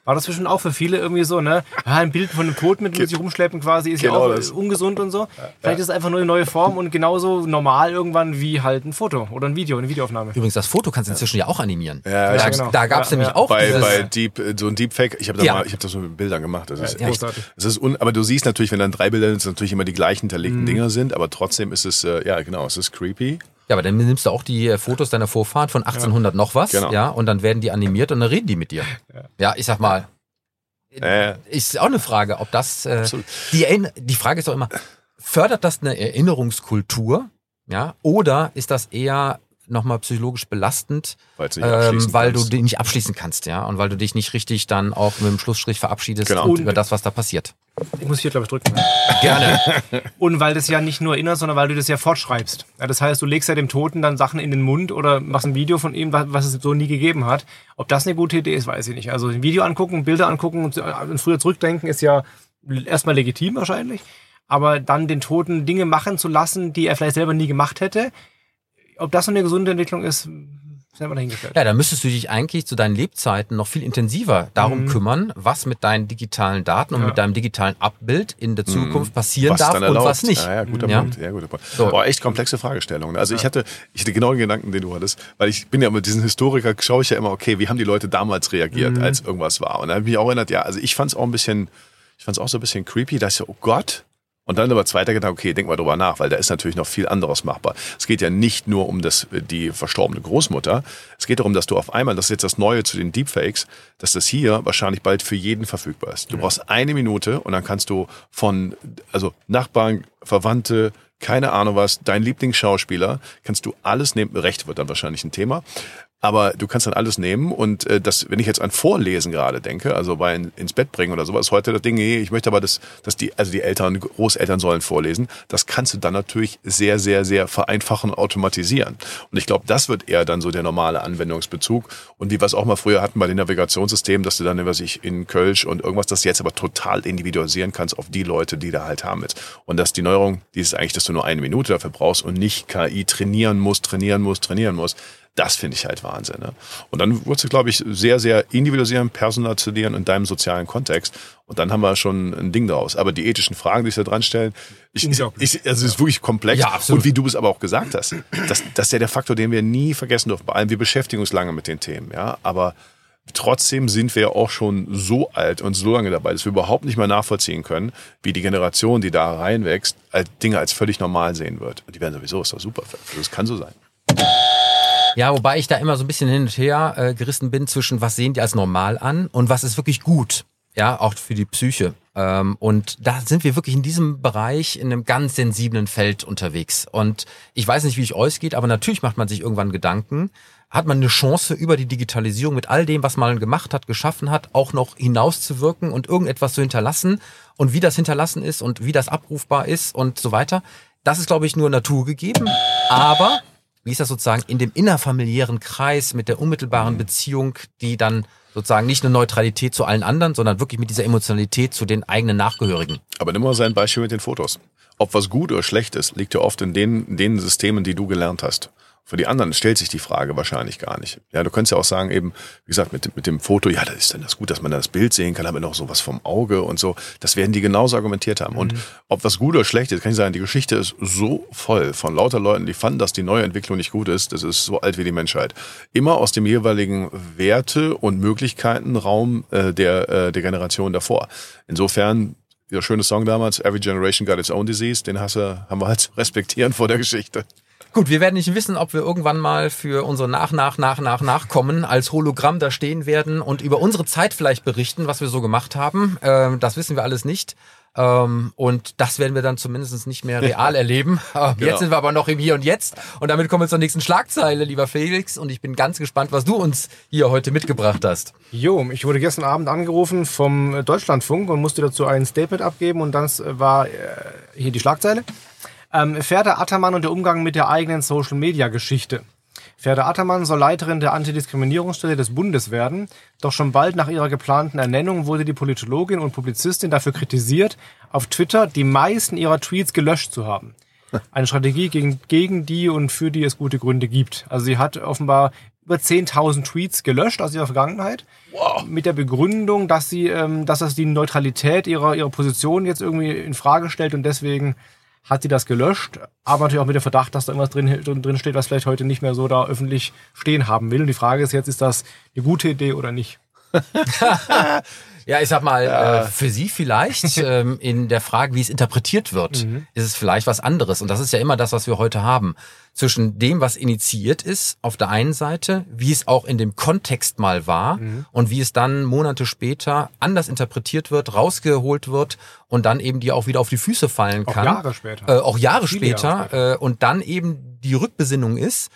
war das zwischen auch für viele irgendwie so, ne? Ja, ein Bild von einem Toten mit, sich rumschleppen quasi ist Genau ja auch das. ungesund und so. Vielleicht ist es einfach nur eine neue Form und genauso normal irgendwann wie halt ein Foto oder ein Video, eine Videoaufnahme. Übrigens, das Foto kannst du inzwischen ja auch animieren. Ja, da genau. da gab es Ja, nämlich ja. auch Bei, dieses, bei Deep, äh, so ein Deepfake, ich habe das, Ja. mal- ich hab das so mit Bildern gemacht. Das ist Ja, echt. Das ist un, aber du siehst natürlich, wenn dann drei Bilder sind, dass natürlich immer die gleichen Mhm. hinterlegten Dinger sind, aber trotzdem ist es, äh, ja genau, es ist creepy. Ja, aber dann nimmst du auch die äh, Fotos deiner Vorfahrt von 1800 noch was, Genau. ja, und dann werden die animiert und dann reden die mit dir. Ja, ich sag mal, Äh, ist auch eine Frage, ob das, äh, die, die Frage ist doch immer, fördert das eine Erinnerungskultur, ja, oder ist das eher nochmal psychologisch belastend, ähm, weil kannst. du die nicht abschließen kannst, ja, und weil du dich nicht richtig dann auch mit dem Schlussstrich verabschiedest Genau. und Und- über das, was da passiert. Ich muss hier, glaube ich, drücken. Gerne. Und weil das ja nicht nur erinnerst, sondern weil du das ja fortschreibst. Ja, das heißt, du legst ja dem Toten dann Sachen in den Mund oder machst ein Video von ihm, was, was es so nie gegeben hat. Ob das eine gute Idee ist, weiß ich nicht. Also ein Video angucken, Bilder angucken und äh, früher zurückdenken ist ja erstmal legitim wahrscheinlich. Aber dann den Toten Dinge machen zu lassen, die er vielleicht selber nie gemacht hätte, ob das so eine gesunde Entwicklung ist, wir dahingestellt. Ja, da müsstest du dich eigentlich zu deinen Lebzeiten noch viel intensiver darum kümmern, was mit deinen digitalen Daten und Ja. mit deinem digitalen Abbild in der Zukunft passieren was darf und erlaubt. was nicht. Ja, ja, guter Ja. Punkt. Ja, guter Punkt. So. Boah, echt komplexe Fragestellungen. Also ich hatte, ich hatte genau den Gedanken, den du hattest, weil ich bin ja mit diesen Historiker, schaue ich ja immer, okay, wie haben die Leute damals reagiert, Mhm. als irgendwas war. Und da habe ich mich auch erinnert, ja, also ich fand es auch ein bisschen, ich fand es auch so ein bisschen creepy, dass ich so, oh Gott. Und dann aber zweiter Gedanke, okay, denk mal drüber nach, weil da ist natürlich noch viel anderes machbar. Es geht ja nicht nur um das, die verstorbene Großmutter. Es geht darum, dass du auf einmal, das ist jetzt das Neue zu den Deepfakes, dass das hier wahrscheinlich bald für jeden verfügbar ist. Du brauchst eine Minute und dann kannst du von, also Nachbarn, Verwandte, keine Ahnung was, dein Lieblingsschauspieler, kannst du alles nehmen, Recht wird dann wahrscheinlich ein Thema, Aber du kannst dann alles nehmen und äh, das, wenn ich jetzt an Vorlesen gerade denke, also bei in, ins Bett bringen oder sowas, heute das Ding, nee, ich möchte aber, dass, dass die, also die Eltern, Großeltern sollen vorlesen, das kannst du dann natürlich sehr, sehr, sehr vereinfachen und automatisieren. Und ich glaube, das wird eher dann so der normale Anwendungsbezug. Und wie wir es auch mal früher hatten bei den Navigationssystemen, dass du dann, was ich in Kölsch und irgendwas, das jetzt aber total individualisieren kannst auf die Leute, die da halt haben mit. Und dass die Neuerung, die ist eigentlich, dass du nur eine Minute dafür brauchst und nicht KI trainieren musst, trainieren musst, trainieren musst. Das finde ich halt Wahnsinn. Ne? Und dann würdest du, glaube ich, sehr, sehr individualisieren, personalisieren in deinem sozialen Kontext. Und dann haben wir schon ein Ding daraus. Aber die ethischen Fragen, die sich da dran stellen, ich, ich, also es ist wirklich komplex. Ja, absolut. Und wie du es aber auch gesagt hast, das, das ist ja der Faktor, den wir nie vergessen dürfen. Bei allem, wir beschäftigen uns lange mit den Themen, ja. Aber trotzdem sind wir auch schon so alt und so lange dabei, dass wir überhaupt nicht mehr nachvollziehen können, wie die Generation, die da reinwächst, Dinge als völlig normal sehen wird. Und die werden sowieso, ist doch super. Das kann so sein. Ja, wobei ich da immer so ein bisschen hin und her äh, gerissen bin zwischen, was sehen die als normal an und was ist wirklich gut. Ja, auch für die Psyche. Ähm, und da sind wir wirklich in diesem Bereich in einem ganz sensiblen Feld unterwegs. Und ich weiß nicht, wie es euch geht, aber natürlich macht man sich irgendwann Gedanken, hat man eine Chance, über die Digitalisierung mit all dem, was man gemacht hat, geschaffen hat, auch noch hinauszuwirken und irgendetwas zu hinterlassen und wie das hinterlassen ist und wie das abrufbar ist und so weiter. Das ist, glaube ich, nur Natur gegeben. Aber wie ist das sozusagen in dem innerfamiliären Kreis mit der unmittelbaren Beziehung, die dann sozusagen nicht eine Neutralität zu allen anderen, sondern wirklich mit dieser Emotionalität zu den eigenen Nachgehörigen. Aber nimm mal sein Beispiel mit den Fotos. Ob was gut oder schlecht ist, liegt ja oft in den, in den Systemen, die du gelernt hast. Für die anderen stellt sich die Frage wahrscheinlich gar nicht. Ja, du könntest ja auch sagen, eben, wie gesagt, mit, mit dem Foto, ja, das ist dann das gut, dass man das Bild sehen kann, aber noch sowas vom Auge und so. Das werden die genauso argumentiert haben. Mhm. Und ob was gut oder schlecht ist, kann ich sagen, die Geschichte ist so voll von lauter Leuten, die fanden, dass die neue Entwicklung nicht gut ist. Das ist so alt wie die Menschheit. Immer aus dem jeweiligen Werte- und Möglichkeitenraum äh, der, äh, der Generation davor. Insofern der schöne Song damals, Every Generation Got Its Own Disease, den hast du, haben wir halt zu respektieren vor der Geschichte. Gut, wir werden nicht wissen, ob wir irgendwann mal für unsere Nach, Nach, Nach, Nach, Nachkommen als Hologramm da stehen werden und über unsere Zeit vielleicht berichten, was wir so gemacht haben. Ähm, das wissen wir alles nicht. Ähm, und das werden wir dann zumindest nicht mehr real erleben. Ähm, genau. Jetzt sind wir aber noch im Hier und Jetzt. Und damit kommen wir zur nächsten Schlagzeile, lieber Felix. Und ich bin ganz gespannt, was du uns hier heute mitgebracht hast. Jo, ich wurde gestern Abend angerufen vom Deutschlandfunk und musste dazu ein Statement abgeben. Und das war äh, hier die Schlagzeile. Ähm, Ferda Attermann und der Umgang mit der eigenen Social-Media-Geschichte. Ferda Attermann soll Leiterin der Antidiskriminierungsstelle des Bundes werden, doch schon bald nach ihrer geplanten Ernennung wurde die Politologin und Publizistin dafür kritisiert, auf Twitter die meisten ihrer Tweets gelöscht zu haben. Eine Strategie gegen, gegen die und für die es gute Gründe gibt. Also sie hat offenbar über 10.000 Tweets gelöscht aus ihrer Vergangenheit. Wow. Mit der Begründung, dass sie, ähm, dass das die Neutralität ihrer, ihrer Position jetzt irgendwie in Frage stellt und deswegen hat sie das gelöscht, aber natürlich auch mit dem Verdacht, dass da irgendwas drin, drin steht, was vielleicht heute nicht mehr so da öffentlich stehen haben will. Und die Frage ist jetzt, ist das eine gute Idee oder nicht? Ja, ich sag mal, äh, für Sie vielleicht ähm, in der Frage, wie es interpretiert wird, mhm. ist es vielleicht was anderes. Und das ist ja immer das, was wir heute haben. Zwischen dem, was initiiert ist, auf der einen Seite, wie es auch in dem Kontext mal war mhm. und wie es dann Monate später anders interpretiert wird, rausgeholt wird und dann eben die auch wieder auf die Füße fallen kann. Auch Jahre später. Äh, auch Jahre später, Jahre später. Äh, und dann eben die Rückbesinnung ist,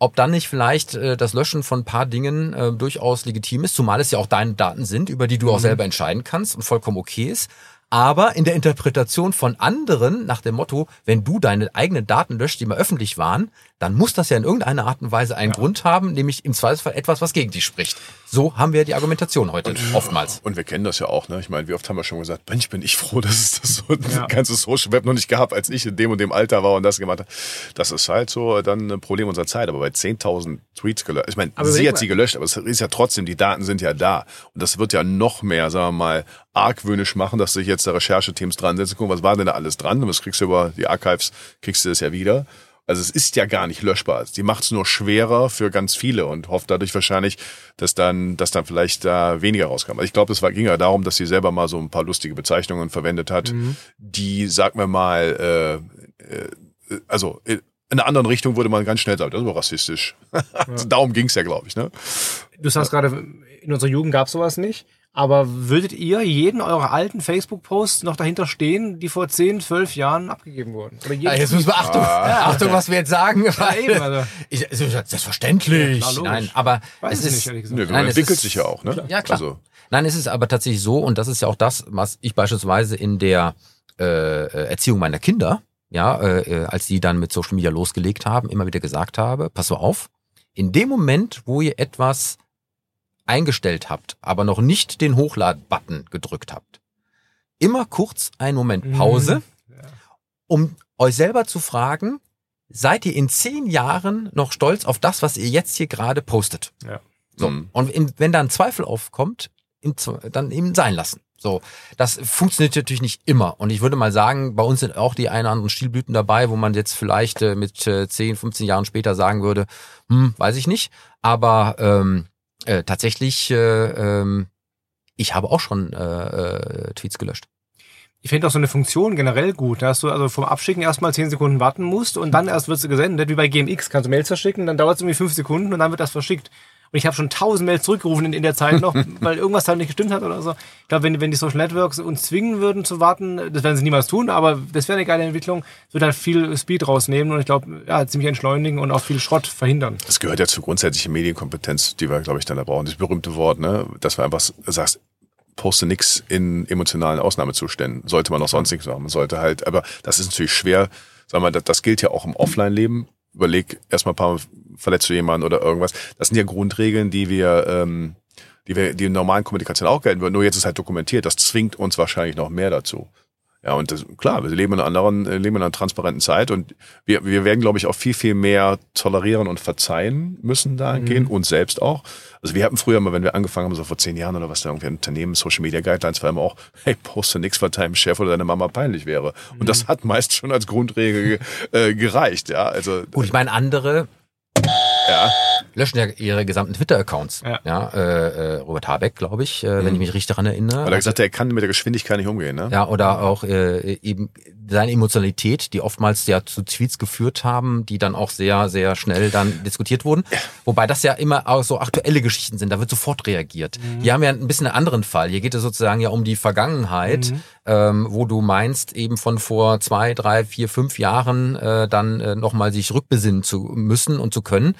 ob dann nicht vielleicht äh, das Löschen von paar Dingen äh, durchaus legitim ist, zumal es ja auch deine Daten sind, über die du mhm. auch selber entscheiden kannst und vollkommen okay ist aber in der Interpretation von anderen nach dem Motto, wenn du deine eigenen Daten löscht, die mal öffentlich waren, dann muss das ja in irgendeiner Art und Weise einen ja. Grund haben, nämlich im Zweifelsfall etwas, was gegen dich spricht. So haben wir die Argumentation heute und, oftmals. Und wir kennen das ja auch, ne? Ich meine, wie oft haben wir schon gesagt, Mensch, bin ich froh, dass es das so ja. ganze Social Web noch nicht gab, als ich in dem und dem Alter war und das gemacht habe. Das ist halt so dann ein Problem unserer Zeit. Aber bei 10.000 Tweets gelöscht, ich meine, sie hat sie gelöscht, aber es ist ja trotzdem, die Daten sind ja da. Und das wird ja noch mehr, sagen wir mal, argwöhnisch machen, dass sich jetzt da Rechercheteams dran setzen, gucken, was war denn da alles dran? Und das kriegst du über die Archives, kriegst du das ja wieder. Also es ist ja gar nicht löschbar. Die macht es nur schwerer für ganz viele und hofft dadurch wahrscheinlich, dass dann, dass dann vielleicht da weniger rauskam. Also ich glaube, es war, ging ja darum, dass sie selber mal so ein paar lustige Bezeichnungen verwendet hat, mhm. die, sag mir mal, äh, äh, also in einer anderen Richtung würde man ganz schnell sagen, das ist aber rassistisch. Ja. Darum ging es ja, glaube ich. Ne? Du sagst gerade, in unserer Jugend gab es sowas nicht. Aber würdet ihr jeden eurer alten Facebook-Posts noch dahinter stehen, die vor 10, 12 Jahren abgegeben wurden? Ah, jetzt müssen wir Achtung, Achtung, was wir jetzt sagen. weil- eben, also. ich, selbstverständlich. Ja. Nein, aber Weiß es ist nicht. Nö, man Nein, es entwickelt ist- sich ja auch, ne? Ja, klar. Also, Nein, es ist aber tatsächlich so, und das ist ja auch das, was ich beispielsweise in der äh, äh, Erziehung meiner Kinder, ja, äh, äh, als die dann mit Social Media losgelegt haben, immer wieder gesagt habe, pass mal auf, in dem Moment, wo ihr etwas eingestellt habt, aber noch nicht den Hochlad-Button gedrückt habt, immer kurz einen Moment Pause, um euch selber zu fragen, seid ihr in zehn Jahren noch stolz auf das, was ihr jetzt hier gerade postet? Ja. So. Mhm. Und im, wenn da ein Zweifel aufkommt, im, dann eben sein lassen. So. Das funktioniert natürlich nicht immer. Und ich würde mal sagen, bei uns sind auch die ein oder anderen Stilblüten dabei, wo man jetzt vielleicht äh, mit äh, 10, 15 Jahren später sagen würde, hm, weiß ich nicht. Aber ähm, äh, tatsächlich, äh, ähm, ich habe auch schon äh, äh, Tweets gelöscht. Ich finde auch so eine Funktion generell gut, dass du also vom Abschicken erstmal 10 Sekunden warten musst und dann erst wird sie gesendet, wie bei GMX. Kannst du Mails verschicken, dann dauert es irgendwie 5 Sekunden und dann wird das verschickt. Und ich habe schon 1000 Mails zurückgerufen in, in der Zeit noch, weil irgendwas da nicht gestimmt hat oder so. Ich glaube, wenn, wenn die Social Networks uns zwingen würden zu warten, das werden sie niemals tun, aber das wäre eine geile Entwicklung, würde halt viel Speed rausnehmen und ich glaube, ja, ziemlich entschleunigen und auch viel Schrott verhindern. Das gehört ja zur grundsätzlichen Medienkompetenz, die wir, glaube ich, dann da brauchen. Das berühmte Wort, ne? dass wir einfach sagst, poste nix in emotionalen Ausnahmezuständen. Sollte man auch sonst nichts machen. Man sollte halt, aber das ist natürlich schwer. Sag mal, das, das gilt ja auch im Offline-Leben. Überleg erstmal ein paar Mal, verletzt du jemanden oder irgendwas. Das sind ja Grundregeln, die wir, ähm, die wir, die in normalen Kommunikation auch gelten würden. Nur jetzt ist halt dokumentiert. Das zwingt uns wahrscheinlich noch mehr dazu. Ja, und das, klar, wir leben in einer anderen, äh, leben in einer transparenten Zeit und wir, wir werden, glaube ich, auch viel, viel mehr tolerieren und verzeihen müssen dahingehend, uns selbst auch. Also wir hatten früher mal, wenn wir angefangen haben, so vor zehn Jahren oder was da irgendwie ein Unternehmen, Social Media Guidelines war immer auch, hey, poste nix, was deinem Chef oder deiner Mama peinlich wäre. Und das hat meist schon als Grundregel äh, gereicht, ja. Also Gut, ich meine, andere ja, löschen ja ihre gesamten Twitter-Accounts. Ja. Ja, äh, äh, Robert Habeck, glaube ich, äh, wenn ich mich richtig daran erinnere. weil er gesagt hat, er kann mit der Geschwindigkeit nicht umgehen, ne? Ja, oder auch äh, eben seine Emotionalität, die oftmals ja zu Tweets geführt haben, die dann auch sehr, sehr schnell dann diskutiert wurden. Wobei das ja immer auch so aktuelle Geschichten sind, da wird sofort reagiert. Hier haben wir ein bisschen einen anderen Fall. Hier geht es sozusagen ja um die Vergangenheit, ähm, wo du meinst, eben von vor zwei, drei, vier, fünf Jahren äh, dann äh, nochmal sich rückbesinnen zu müssen und zu können.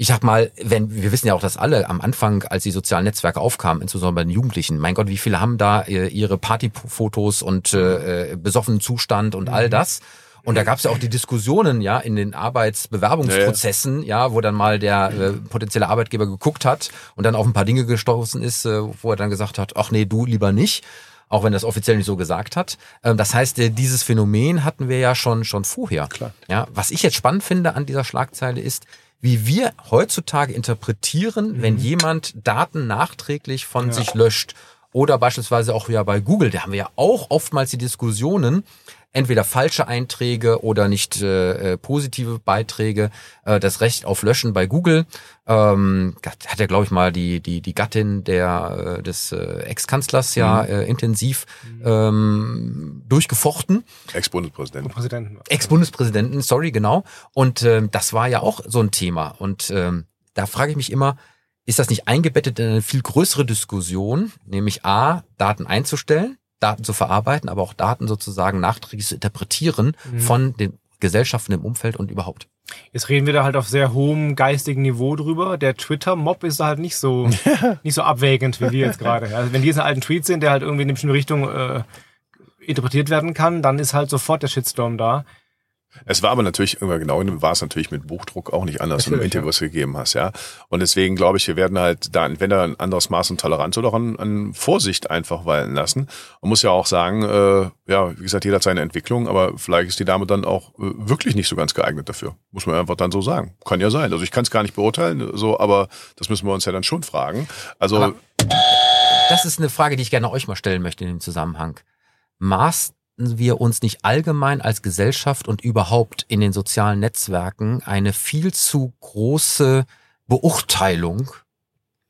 Ich sag mal, wenn wir wissen ja auch, dass alle am Anfang, als die sozialen Netzwerke aufkamen, insbesondere bei den Jugendlichen, mein Gott, wie viele haben da äh, ihre Partyfotos und äh, äh, besoffenen Zustand und all das. Und da gab es ja auch die Diskussionen, ja, in den Arbeitsbewerbungsprozessen, ja, wo dann mal der äh, potenzielle Arbeitgeber geguckt hat und dann auf ein paar Dinge gestoßen ist, äh, wo er dann gesagt hat, ach nee, du lieber nicht auch wenn das offiziell nicht so gesagt hat. Ähm, Das heißt, äh, dieses Phänomen hatten wir ja schon schon vorher. Klar. Ja, was ich jetzt spannend finde an dieser Schlagzeile ist, wie wir heutzutage interpretieren, wenn jemand Daten nachträglich von sich löscht. Oder beispielsweise auch ja bei Google, da haben wir ja auch oftmals die Diskussionen, entweder falsche Einträge oder nicht äh, äh, positive Beiträge, äh, das Recht auf Löschen bei Google. Ähm, hat ja, glaube ich, mal die, die, die Gattin der, äh, des äh, Ex-Kanzlers ja äh, intensiv ähm, durchgefochten. Ex-Bundespräsident. Präsidenten. Ex-Bundespräsidenten, sorry, genau. Und ähm, das war ja auch so ein Thema. Und ähm, da frage ich mich immer, ist das nicht eingebettet in eine viel größere Diskussion, nämlich A, Daten einzustellen, Daten zu verarbeiten, aber auch Daten sozusagen nachträglich zu interpretieren von den Gesellschaften im Umfeld und überhaupt. Jetzt reden wir da halt auf sehr hohem geistigen Niveau drüber. Der Twitter-Mob ist da halt nicht so, nicht so abwägend wie wir jetzt gerade. Also wenn die jetzt einen alten Tweet sehen, der halt irgendwie in eine bestimmte Richtung äh, interpretiert werden kann, dann ist halt sofort der Shitstorm da. Es war aber natürlich, genau, war es natürlich mit Buchdruck auch nicht anders, wenn du Interviews gegeben hast, ja. Und deswegen glaube ich, wir werden halt da, entweder ein anderes Maß an Toleranz oder auch an, an Vorsicht einfach walten lassen. Man muss ja auch sagen, äh, ja, wie gesagt, jeder hat seine Entwicklung, aber vielleicht ist die Dame dann auch äh, wirklich nicht so ganz geeignet dafür. Muss man einfach dann so sagen. Kann ja sein. Also ich kann es gar nicht beurteilen, so, aber das müssen wir uns ja dann schon fragen. Also, Aber- Das ist eine Frage, die ich gerne euch mal stellen möchte in dem Zusammenhang. Maßen wir uns nicht allgemein als Gesellschaft und überhaupt in den sozialen Netzwerken eine viel zu große Beurteilung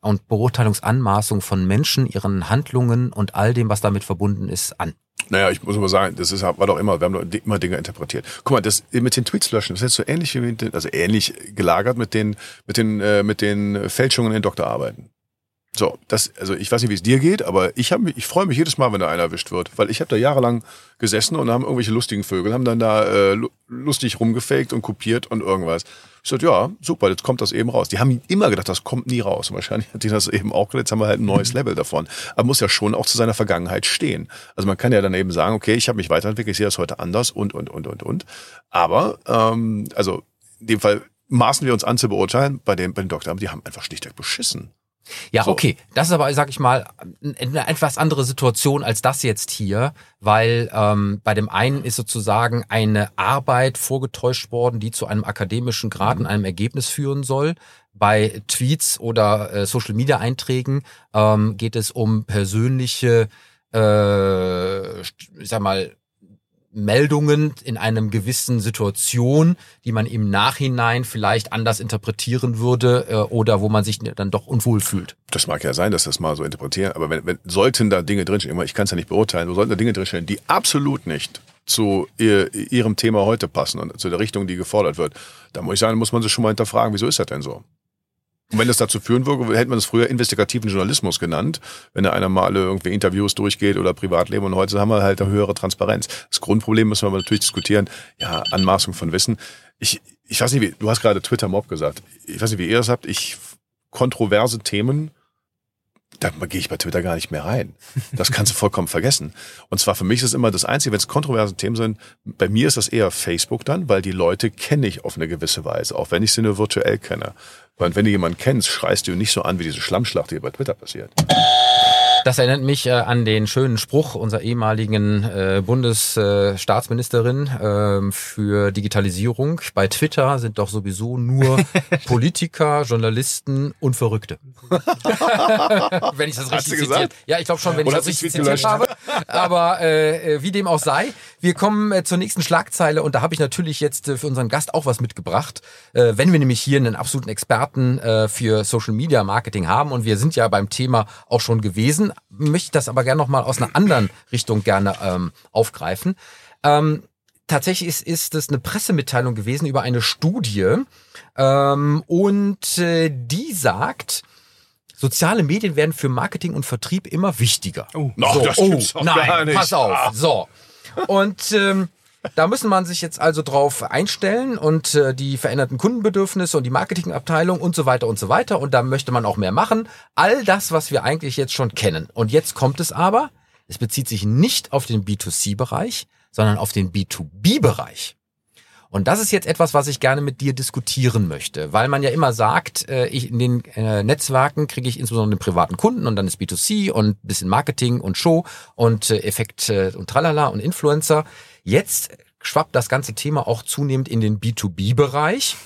und Beurteilungsanmaßung von Menschen, ihren Handlungen und all dem, was damit verbunden ist, an? Naja, ich muss aber sagen, das ist, war doch immer, wir haben doch immer Dinge interpretiert. Guck mal, das mit den Tweets löschen, das ist jetzt so ähnlich wie mit den, also ähnlich gelagert mit den, mit den, äh, mit den Fälschungen in Doktorarbeiten. So, das, also ich weiß nicht, wie es dir geht, aber ich, hab ich freue mich jedes Mal, wenn da einer erwischt wird, weil ich habe da jahrelang gesessen und haben irgendwelche lustigen Vögel, haben dann da äh, lu- lustig rumgefaked und kopiert und irgendwas. Ich sagte, ja, super, jetzt kommt das eben raus. Die haben immer gedacht, das kommt nie raus. Und wahrscheinlich hat die das eben auch gedacht, jetzt haben wir halt ein neues Level davon. Aber muss ja schon auch zu seiner Vergangenheit stehen. Also man kann ja dann eben sagen, okay, ich habe mich weiterentwickelt, ich sehe das heute anders und, und, und, und, und. Aber, ähm, also in dem Fall maßen wir uns an zu beurteilen, bei dem, bei den Doktoren, die haben einfach schlichtweg beschissen. Ja, So. okay. Das ist aber, sag ich mal, eine etwas andere Situation als das jetzt hier, weil ähm, bei dem einen ist sozusagen eine Arbeit vorgetäuscht worden, die zu einem akademischen Grad und einem Ergebnis führen soll. Bei Tweets oder äh, Social Media Einträgen ähm, geht es um persönliche, äh, ich sag mal, Meldungen in einem gewissen Situation, die man im Nachhinein vielleicht anders interpretieren würde äh, oder wo man sich dann doch unwohl fühlt. Das mag ja sein, dass das mal so interpretieren, aber wenn, wenn sollten da Dinge drinstehen, ich kann es ja nicht beurteilen, sollten da Dinge drinstehen, die absolut nicht zu ihr, ihrem Thema heute passen und zu der Richtung, die gefordert wird, da muss ich sagen, muss man sich schon mal hinterfragen, wieso ist das denn so? Und wenn das dazu führen würde, hätte man das früher investigativen Journalismus genannt, wenn da einer mal irgendwie Interviews durchgeht oder Privatleben und heute haben wir halt eine höhere Transparenz. Das Grundproblem müssen wir aber natürlich diskutieren, ja, Anmaßung von Wissen. Ich, ich weiß nicht, wie, du hast gerade Twitter-Mob gesagt. Ich weiß nicht, wie ihr das habt. Ich, kontroverse Themen, da gehe ich bei Twitter gar nicht mehr rein. Das kannst du vollkommen vergessen. Und zwar für mich ist es immer das Einzige, wenn es kontroverse Themen sind, bei mir ist das eher Facebook dann, weil die Leute kenne ich auf eine gewisse Weise, auch wenn ich sie nur virtuell kenne. Und wenn du jemanden kennst, schreist du nicht so an wie diese Schlammschlacht, die bei Twitter passiert. Das erinnert mich äh, an den schönen Spruch unserer ehemaligen äh, Bundesstaatsministerin ähm, für Digitalisierung. Bei Twitter sind doch sowieso nur Politiker, Journalisten und Verrückte. wenn ich das Hast du richtig gesagt? zitiert. Ja, ich glaube schon, wenn Oder ich das richtig zitiert habe. Aber äh, äh, wie dem auch sei, wir kommen äh, zur nächsten Schlagzeile und da habe ich natürlich jetzt äh, für unseren Gast auch was mitgebracht. Äh, wenn wir nämlich hier einen absoluten Experten äh, für Social Media Marketing haben und wir sind ja beim Thema auch schon gewesen, möchte ich das aber gerne noch mal aus einer anderen Richtung gerne ähm, aufgreifen. Ähm, tatsächlich ist, ist es eine Pressemitteilung gewesen über eine Studie ähm, und äh, die sagt, soziale Medien werden für Marketing und Vertrieb immer wichtiger. Oh. Ach, so, das gibt's oh, nein, gar nicht. pass auf. Ah. So. Und ähm, da müssen man sich jetzt also drauf einstellen und äh, die veränderten Kundenbedürfnisse und die Marketingabteilung und so weiter und so weiter. Und da möchte man auch mehr machen. All das, was wir eigentlich jetzt schon kennen. Und jetzt kommt es aber, es bezieht sich nicht auf den B2C-Bereich, sondern auf den B2B-Bereich. Und das ist jetzt etwas, was ich gerne mit dir diskutieren möchte, weil man ja immer sagt, äh, ich in den äh, Netzwerken kriege ich insbesondere den privaten Kunden und dann ist B2C und bisschen Marketing und Show und äh, Effekt äh, und Tralala und Influencer. Jetzt schwappt das ganze Thema auch zunehmend in den B2B-Bereich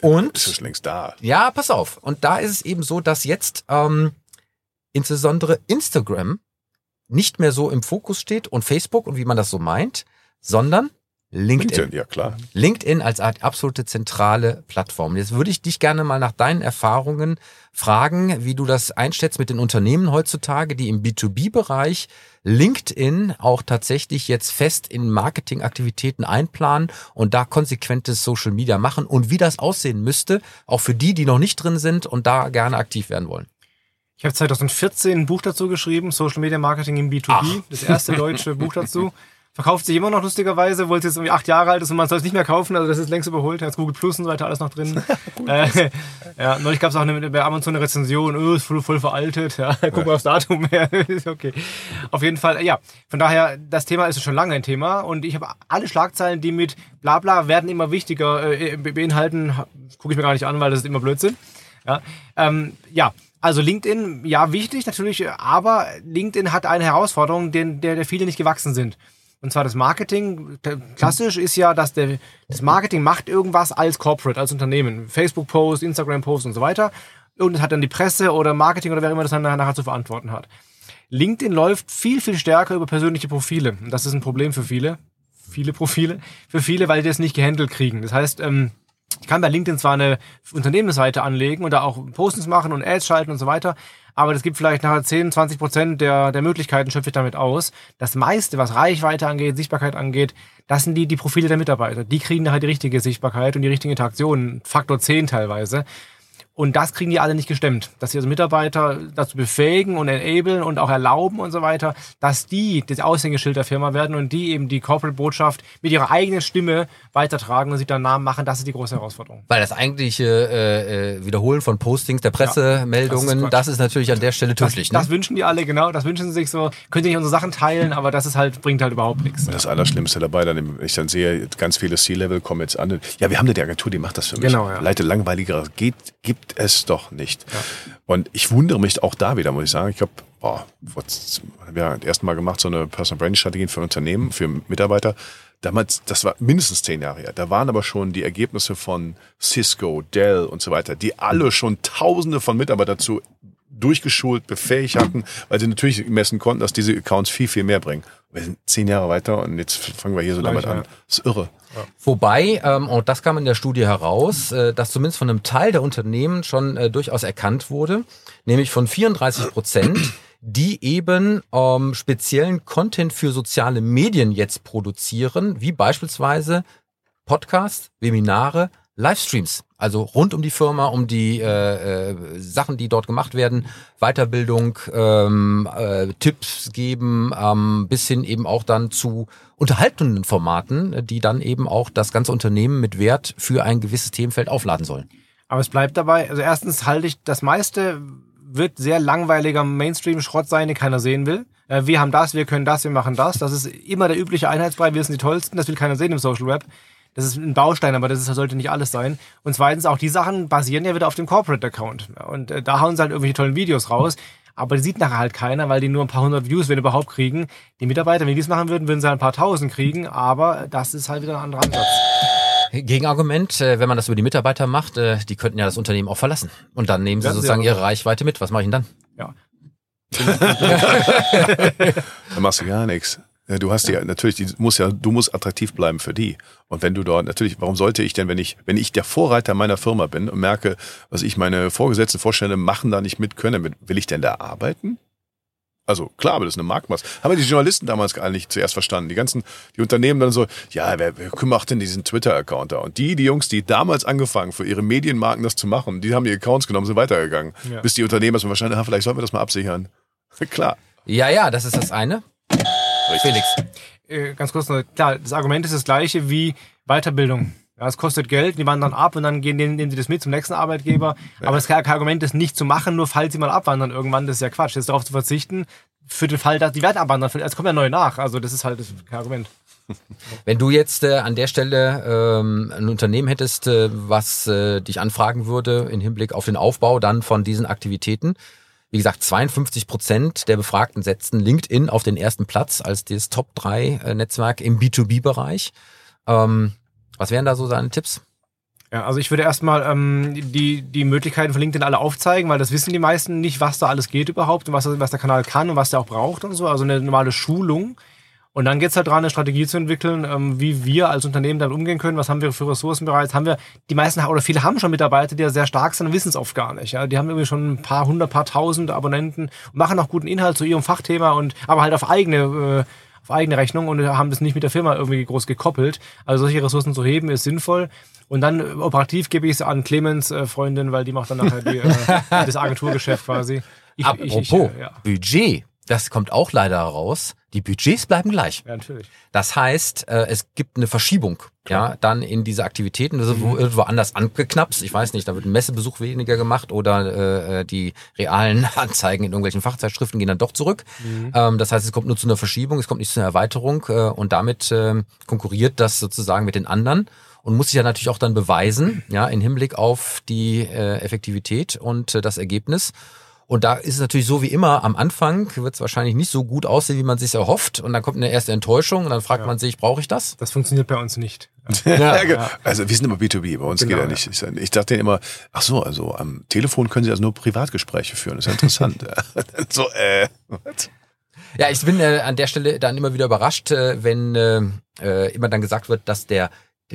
und Ist es längst da. ja, pass auf. Und da ist es eben so, dass jetzt ähm, insbesondere Instagram nicht mehr so im Fokus steht und Facebook und wie man das so meint, sondern LinkedIn. LinkedIn, ja klar. LinkedIn als absolute zentrale Plattform. Jetzt würde ich dich gerne mal nach deinen Erfahrungen fragen, wie du das einschätzt mit den Unternehmen heutzutage, die im B2B-Bereich LinkedIn auch tatsächlich jetzt fest in Marketingaktivitäten einplanen und da konsequentes Social Media machen und wie das aussehen müsste, auch für die, die noch nicht drin sind und da gerne aktiv werden wollen. Ich habe 2014 ein Buch dazu geschrieben, Social Media Marketing im B2B. Ach. Das erste deutsche Buch dazu. Verkauft sich immer noch lustigerweise, wollte jetzt irgendwie acht Jahre alt ist und man soll es nicht mehr kaufen, also das ist längst überholt, da ist Google Plus und so weiter alles noch drin. äh, ja, neulich gab es auch eine, bei Amazon eine Rezension, oh, ist voll, voll veraltet, ja, guck mal aufs Datum her, okay. Auf jeden Fall, ja, von daher, das Thema ist schon lange ein Thema und ich habe alle Schlagzeilen, die mit Blabla werden immer wichtiger äh, be- beinhalten, gucke ich mir gar nicht an, weil das ist immer Blödsinn. Ja, ähm, ja. Also LinkedIn, ja, wichtig natürlich, aber LinkedIn hat eine Herausforderung, den, der, der viele nicht gewachsen sind. Und zwar das Marketing. Klassisch ist ja, dass der, das Marketing macht irgendwas als Corporate, als Unternehmen. Facebook-Post, Instagram-Post und so weiter. Und es hat dann die Presse oder Marketing oder wer immer das dann nachher zu verantworten hat. LinkedIn läuft viel, viel stärker über persönliche Profile. Und das ist ein Problem für viele. Viele Profile. Für viele, weil die das nicht gehandelt kriegen. Das heißt, ähm, ich kann bei LinkedIn zwar eine Unternehmensseite anlegen und da auch Postings machen und Ads schalten und so weiter, aber das gibt vielleicht nachher 10, 20 Prozent der, der Möglichkeiten, schöpfe ich damit aus. Das meiste, was Reichweite angeht, Sichtbarkeit angeht, das sind die, die Profile der Mitarbeiter. Die kriegen nachher die richtige Sichtbarkeit und die richtigen Interaktionen, Faktor 10 teilweise. Und das kriegen die alle nicht gestemmt. Dass sie also Mitarbeiter dazu befähigen und enablen und auch erlauben und so weiter, dass die das Aushängeschild der Firma werden und die eben die Corporate-Botschaft mit ihrer eigenen Stimme weitertragen und sich dann Namen machen. Das ist die große Herausforderung. Weil das eigentliche äh, äh, Wiederholen von Postings, der Pressemeldungen, Ja, das ist das, ist natürlich an der Stelle Das, tödlich. das ne? wünschen die alle, genau. Das wünschen sie sich so. Könnt ihr nicht unsere Sachen teilen, aber das ist halt, bringt halt überhaupt nichts. Das Allerschlimmste dabei, dann, ich dann sehe, ganz viele C-Level kommen jetzt an. Ja, wir haben eine Agentur, die macht das für mich. Genau, ja. Leute, langweiliger geht, gibt es doch nicht. Und ich wundere mich auch da wieder, muss ich sagen. Ich habe, boah, z- haben wir das erste Mal gemacht, so eine Personal Branding Strategien für Unternehmen, für Mitarbeiter. Damals, das war mindestens zehn Jahre her. Da waren aber schon die Ergebnisse von Cisco, Dell und so weiter, die alle schon Tausende von Mitarbeitern dazu durchgeschult, befähigt hatten, weil sie natürlich messen konnten, dass diese Accounts viel, viel mehr bringen. Wir sind zehn Jahre weiter und jetzt fangen wir hier so damit an. ja. Das ist irre. Wobei, ähm, und das kam in der Studie heraus, äh, dass zumindest von einem Teil der Unternehmen schon äh, durchaus erkannt wurde, nämlich von 34 Prozent, die eben ähm, speziellen Content für soziale Medien jetzt produzieren, wie beispielsweise Podcasts, Webinare, Livestreams, also rund um die Firma, um die äh, äh, Sachen, die dort gemacht werden, Weiterbildung, ähm, äh, Tipps geben, ähm, bis hin eben auch dann zu unterhaltenden Formaten, die dann eben auch das ganze Unternehmen mit Wert für ein gewisses Themenfeld aufladen sollen. Aber es bleibt dabei, also erstens halte ich, das meiste wird sehr langweiliger Mainstream-Schrott sein, den keiner sehen will. Äh, Wir haben das, wir können das, wir machen das. Das ist immer der übliche Einheitsbrei, wir sind die Tollsten, das will keiner sehen im Social Web. Das ist ein Baustein, aber das, ist, das sollte nicht alles sein. Und zweitens, auch die Sachen basieren ja wieder auf dem Corporate-Account. Und äh, da hauen sie halt irgendwelche tollen Videos raus. Aber die sieht nachher halt keiner, weil die nur ein paar hundert Views, wenn überhaupt, kriegen. Die Mitarbeiter, wenn die das machen würden, würden sie halt ein paar tausend kriegen. Aber das ist halt wieder ein anderer Ansatz. Gegenargument, äh, wenn man das über die Mitarbeiter macht, äh, die könnten ja das Unternehmen auch verlassen. Und dann nehmen sie sie sozusagen ihre Reichweite mit. Was mache ich denn dann? Ja. Dann machst du gar nichts. Ja, Du hast ja natürlich, die muss ja, du musst attraktiv bleiben für die. Und wenn du dort natürlich, warum sollte ich denn, wenn ich, wenn ich der Vorreiter meiner Firma bin und merke, was ich meine Vorgesetzten vorstelle, machen da nicht mit können, will ich denn da arbeiten? Also klar, aber das ist eine Marktmaß. Haben wir die Journalisten damals gar nicht zuerst verstanden. Die ganzen, die Unternehmen dann so, ja, wer, wer macht denn diesen Twitter-Account da? Und die, die Jungs, die damals angefangen, für ihre Medienmarken das zu machen, die haben die Accounts genommen, sind weitergegangen. Ja. Bis die Unternehmen erstmal wahrscheinlich, ah, vielleicht sollten wir das mal absichern. klar. Ja, ja, das ist das eine. Felix. äh, ganz kurz noch, klar, das Argument ist das gleiche wie Weiterbildung. Ja, es kostet Geld, die wandern ab und dann gehen, nehmen, nehmen sie das mit zum nächsten Arbeitgeber. Aber das kein Argument, das nicht zu machen, nur falls sie mal abwandern irgendwann, das ist ja Quatsch. Das ist darauf zu verzichten, für den Fall, dass die werden abwandern. Es kommen ja neue nach. Also das ist halt das Argument. Wenn du jetzt äh, an der Stelle ähm, ein Unternehmen hättest, äh, was äh, dich anfragen würde im Hinblick auf den Aufbau dann von diesen Aktivitäten, wie gesagt, 52 Prozent der Befragten setzten LinkedIn auf den ersten Platz als das Top-3-Netzwerk im B2B-Bereich. Ähm, was wären da so seine Tipps? Ja, also ich würde erstmal ähm, die, die Möglichkeiten von LinkedIn alle aufzeigen, weil das wissen die meisten nicht, was da alles geht überhaupt und was, was der Kanal kann und was der auch braucht und so. Also eine normale Schulung. Und dann geht's halt dran, eine Strategie zu entwickeln, ähm, wie wir als Unternehmen damit umgehen können. Was haben wir für Ressourcen bereits? Haben wir, die meisten oder viele haben schon Mitarbeiter, die ja sehr stark sind und wissen es oft gar nicht. Ja? Die haben irgendwie schon ein paar hundert, paar tausend Abonnenten und machen auch guten Inhalt zu ihrem Fachthema und aber halt auf eigene, äh, auf eigene Rechnung und haben das nicht mit der Firma irgendwie groß gekoppelt. Also solche Ressourcen zu heben ist sinnvoll. Und dann äh, operativ gebe ich es an Clemens äh, Freundin, weil die macht dann nachher die, äh, das Agenturgeschäft quasi. Ich, Apropos äh, ja. Budget, das kommt auch leider raus. Die Budgets bleiben gleich. ja, natürlich. Das heißt, äh, es gibt eine Verschiebung, ja, dann in diese Aktivitäten. Das ist wo- irgendwo anders angeknapst. Ich weiß nicht, da wird ein Messebesuch weniger gemacht oder äh, die realen Anzeigen in irgendwelchen Fachzeitschriften gehen dann doch zurück. Ähm, das heißt, es kommt nur zu einer Verschiebung, es kommt nicht zu einer Erweiterung äh, und damit ähm, konkurriert das sozusagen mit den anderen und muss sich ja natürlich auch dann beweisen, ja, in Hinblick auf die äh, Effektivität und äh, das Ergebnis. Und da ist es natürlich so wie immer, am Anfang wird es wahrscheinlich nicht so gut aussehen, wie man sich erhofft. Und dann kommt eine erste Enttäuschung und dann fragt man sich, brauche ich das? Das funktioniert bei uns nicht. Ja, genau. Also wir sind immer B2B, bei uns Genau, geht ja ja. nicht. Ich, ich dachte immer, ach so, also am Telefon können Sie also nur Privatgespräche führen. Das ist ja interessant. so, äh, what? Ja, ich bin äh, an der Stelle dann immer wieder überrascht, äh, wenn äh, äh, immer dann gesagt wird, dass der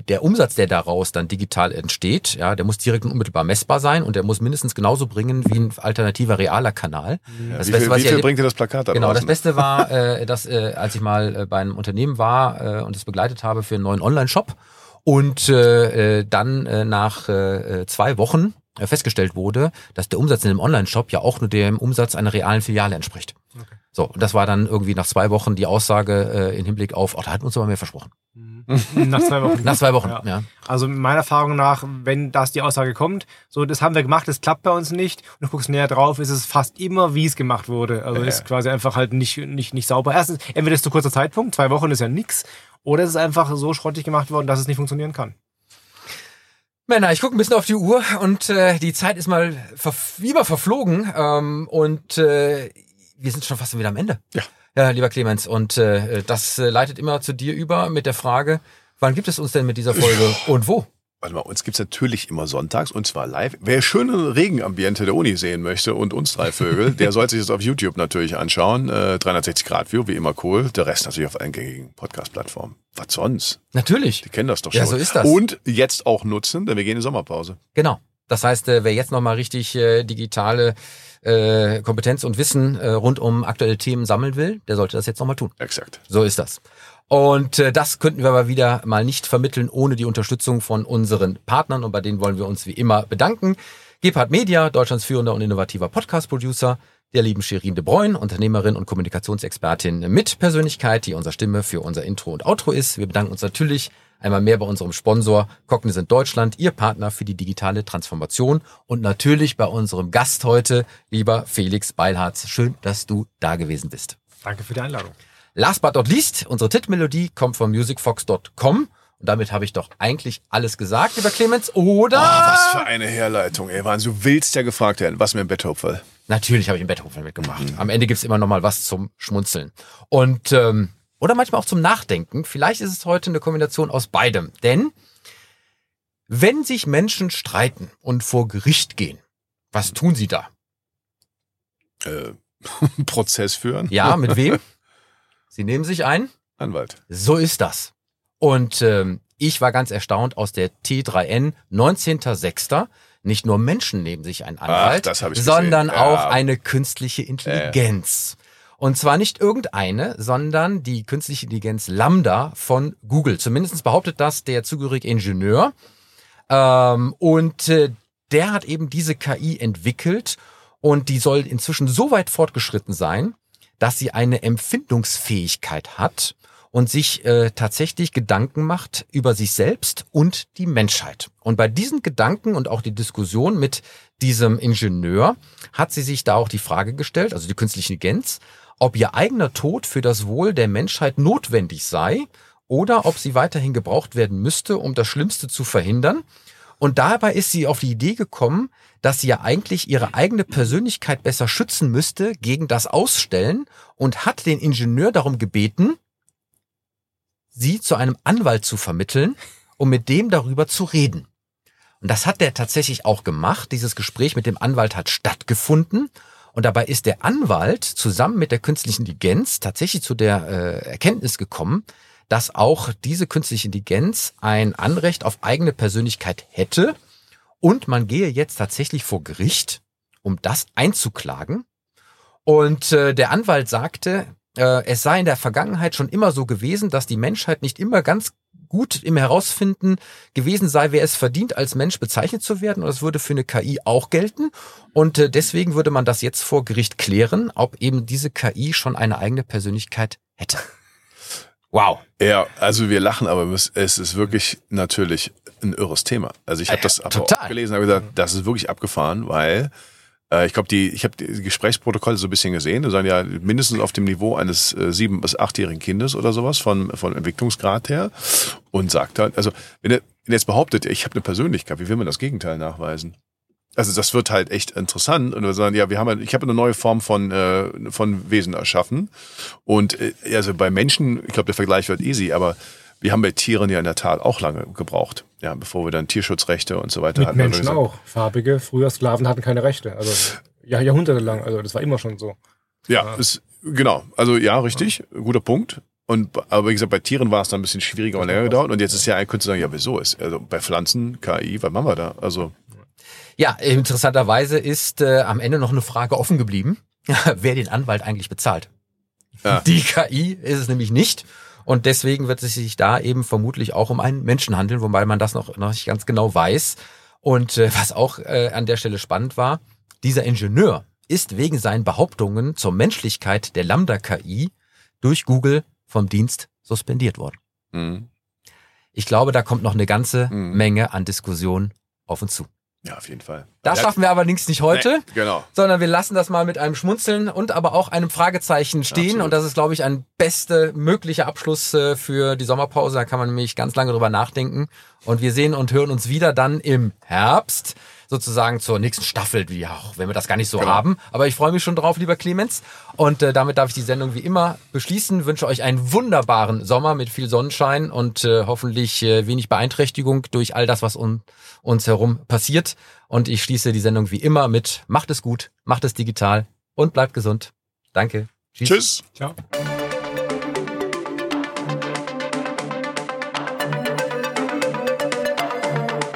der Umsatz, der daraus dann digital entsteht, ja, der muss direkt und unmittelbar messbar sein und der muss mindestens genauso bringen wie ein alternativer realer Kanal. Ja, Das wie Beste, viel, was wie viel erlebt- bringt dir das Plakat da Genau, das draußen? Beste war, äh, dass äh, als ich mal äh, bei einem Unternehmen war äh, und es begleitet habe für einen neuen Online-Shop und äh, äh, dann äh, nach äh, äh, zwei Wochen äh, festgestellt wurde, dass der Umsatz in dem Online-Shop ja auch nur dem Umsatz einer realen Filiale entspricht. So, und das war dann irgendwie nach zwei Wochen die Aussage äh, in Hinblick auf, oh, da hat uns aber mehr versprochen. Nach zwei Wochen. Nach zwei Wochen, Ja. ja. Also meiner Erfahrung nach, wenn das die Aussage kommt, so das haben wir gemacht, das klappt bei uns nicht und du guckst näher drauf, ist es fast immer, wie es gemacht wurde. Also ist quasi einfach halt nicht, nicht, nicht sauber. Erstens, entweder ist es zu kurzer Zeitpunkt, zwei Wochen ist ja nix, oder es ist einfach so schrottig gemacht worden, dass es nicht funktionieren kann. Männer, ich gucke ein bisschen auf die Uhr und äh, die Zeit ist mal ver wie immer verflogen ähm, und äh, wir sind schon fast wieder am Ende. Ja. Ja, lieber Clemens, und äh, das äh, leitet immer zu dir über mit der Frage, wann gibt es uns denn mit dieser Folge und wo? Warte mal, uns gibt's natürlich immer sonntags und zwar live. Wer schöne Regenambiente der Uni sehen möchte und uns drei Vögel, der sollte sich das auf YouTube natürlich anschauen. Äh, 360 Grad View, wie immer cool. Der Rest natürlich auf allen gängigen Podcast-Plattformen. Was sonst? Natürlich. Die kennen das doch schon. Ja, so ist das. Und jetzt auch nutzen, denn wir gehen in die Sommerpause. Genau. Das heißt, äh, wer jetzt nochmal richtig äh, digitale äh, Kompetenz und Wissen rund um aktuelle Themen sammeln will, der sollte das jetzt nochmal tun. Exakt. So ist das. Und äh, das könnten wir aber wieder mal nicht vermitteln ohne die Unterstützung von unseren Partnern und bei denen wollen wir uns wie immer bedanken. Gebhard Media, Deutschlands führender und innovativer Podcast-Producer, der lieben Shirin de Bruyne, Unternehmerin und Kommunikationsexpertin mit Persönlichkeit, die unsere Stimme für unser Intro und Outro ist. Wir bedanken uns natürlich einmal mehr bei unserem Sponsor Cognizant Deutschland, Ihr Partner für die digitale Transformation und natürlich bei unserem Gast heute, lieber Felix Beilharz. Schön, dass du da gewesen bist. Danke für die Einladung. Last but not least, unsere Titelmelodie kommt von musicfox.com. Und damit habe ich doch eigentlich alles gesagt, lieber Clemens, oder? Ah, was für eine Herleitung, ey. Wahnsinn, du willst ja gefragt werden. Was mir im Betthopferl? Natürlich habe ich ein Beethoven mitgemacht. Am Ende gibt's immer noch mal was zum Schmunzeln. Und ähm, oder manchmal auch zum Nachdenken. Vielleicht ist es heute eine Kombination aus beidem. Denn wenn sich Menschen streiten und vor Gericht gehen, was tun sie da? Äh, Prozess führen? Ja, mit wem? Sie nehmen sich ein Anwalt. So ist das. Und ähm, ich war ganz erstaunt aus der T3N 19.06. Nicht nur Menschen nehmen sich einen Anwalt, ich sondern. Ja. auch eine künstliche Intelligenz. Und zwar nicht irgendeine, sondern die künstliche Intelligenz Lambda von Google. Zumindest behauptet das der zugehörige Ingenieur. Ähm, und äh, der hat eben diese KI entwickelt und die soll inzwischen so weit fortgeschritten sein, dass sie eine Empfindungsfähigkeit hat und sich äh, tatsächlich Gedanken macht über sich selbst und die Menschheit. Und bei diesen Gedanken und auch die Diskussion mit diesem Ingenieur hat sie sich da auch die Frage gestellt, also die künstliche Intelligenz, ob ihr eigener Tod für das Wohl der Menschheit notwendig sei oder ob sie weiterhin gebraucht werden müsste, um das Schlimmste zu verhindern. Und dabei ist sie auf die Idee gekommen, dass sie ja eigentlich ihre eigene Persönlichkeit besser schützen müsste gegen das Ausstellen und hat den Ingenieur darum gebeten, sie zu einem Anwalt zu vermitteln, um mit dem darüber zu reden. Und das hat der tatsächlich auch gemacht. Dieses Gespräch mit dem Anwalt hat stattgefunden. Und dabei ist der Anwalt zusammen mit der künstlichen Intelligenz tatsächlich zu der äh, Erkenntnis gekommen, dass auch diese künstliche Intelligenz ein Anrecht auf eigene Persönlichkeit hätte. Und man gehe jetzt tatsächlich vor Gericht, um das einzuklagen. Und äh, der Anwalt sagte, äh, es sei in der Vergangenheit schon immer so gewesen, dass die Menschheit nicht immer ganz gut im Herausfinden gewesen sei, wer es verdient, als Mensch bezeichnet zu werden. Und das würde für eine KI auch gelten. Und äh, deswegen würde man das jetzt vor Gericht klären, ob eben diese KI schon eine eigene Persönlichkeit hätte. Wow. Ja, also wir lachen, aber es ist wirklich natürlich ein irres Thema. Also ich habe Ja, das total. auch gelesen habe gesagt, das ist wirklich abgefahren, weil ich glaube, die, ich habe die Gesprächsprotokolle so ein bisschen gesehen. Die sind ja mindestens auf dem Niveau eines äh, sieben- bis achtjährigen Kindes oder sowas von, von Entwicklungsgrad her. Und sagt halt, also wenn er, wenn er jetzt behauptet, ich habe eine Persönlichkeit, wie will man das Gegenteil nachweisen? Also das wird halt echt interessant und wir sagen, ja, wir haben, halt- ich habe eine neue Form von äh, von Wesen erschaffen und äh, also bei Menschen, ich glaube, der Vergleich wird easy, aber wir haben bei Tieren ja in der Tat auch lange gebraucht, ja, bevor wir dann Tierschutzrechte und so weiter Mit hatten. Menschen Also, auch. Farbige, früher Sklaven hatten keine Rechte. Also ja, jahrhundertelang. Also das war immer schon so. Ja, ist, genau. Also ja, richtig, guter Punkt. Und aber wie gesagt, bei Tieren war es dann ein bisschen schwieriger und länger gedauert. Und jetzt ist ja ein Künstler sagen, ja, wieso ist? Also bei Pflanzen, KI, was machen wir da? Also Ja, interessanterweise ist äh, am Ende noch eine Frage offen geblieben, wer den Anwalt eigentlich bezahlt. Ja. Die KI ist es nämlich nicht. Und deswegen wird es sich da eben vermutlich auch um einen Menschen handeln, wobei man das noch, noch nicht ganz genau weiß. Und äh, was auch äh, an der Stelle spannend war, dieser Ingenieur ist wegen seinen Behauptungen zur Menschlichkeit der Lambda-KI durch Google vom Dienst suspendiert worden. Mhm. Ich glaube, da kommt noch eine ganze Mhm. Menge an Diskussion auf uns zu. Ja, auf jeden Fall. Das schaffen wir allerdings nicht heute. Nee, genau. sondern wir lassen das mal mit einem Schmunzeln und aber auch einem Fragezeichen stehen. Absolut. Und das ist, glaube ich, ein beste möglicher Abschluss äh, für die Sommerpause. Da kann man nämlich ganz lange drüber nachdenken. Und wir sehen und hören uns wieder dann im Herbst, sozusagen zur nächsten Staffel, wie auch, wenn wir das gar nicht so Genau. haben. Aber ich freue mich schon drauf, lieber Clemens. Und äh, damit darf ich die Sendung wie immer beschließen. Wünsche euch einen wunderbaren Sommer mit viel Sonnenschein und äh, hoffentlich äh, wenig Beeinträchtigung durch all das, was um uns herum passiert. Und ich schließe die Sendung wie immer mit Macht es gut, macht es digital und bleibt gesund. Danke. Tschüss. Ciao.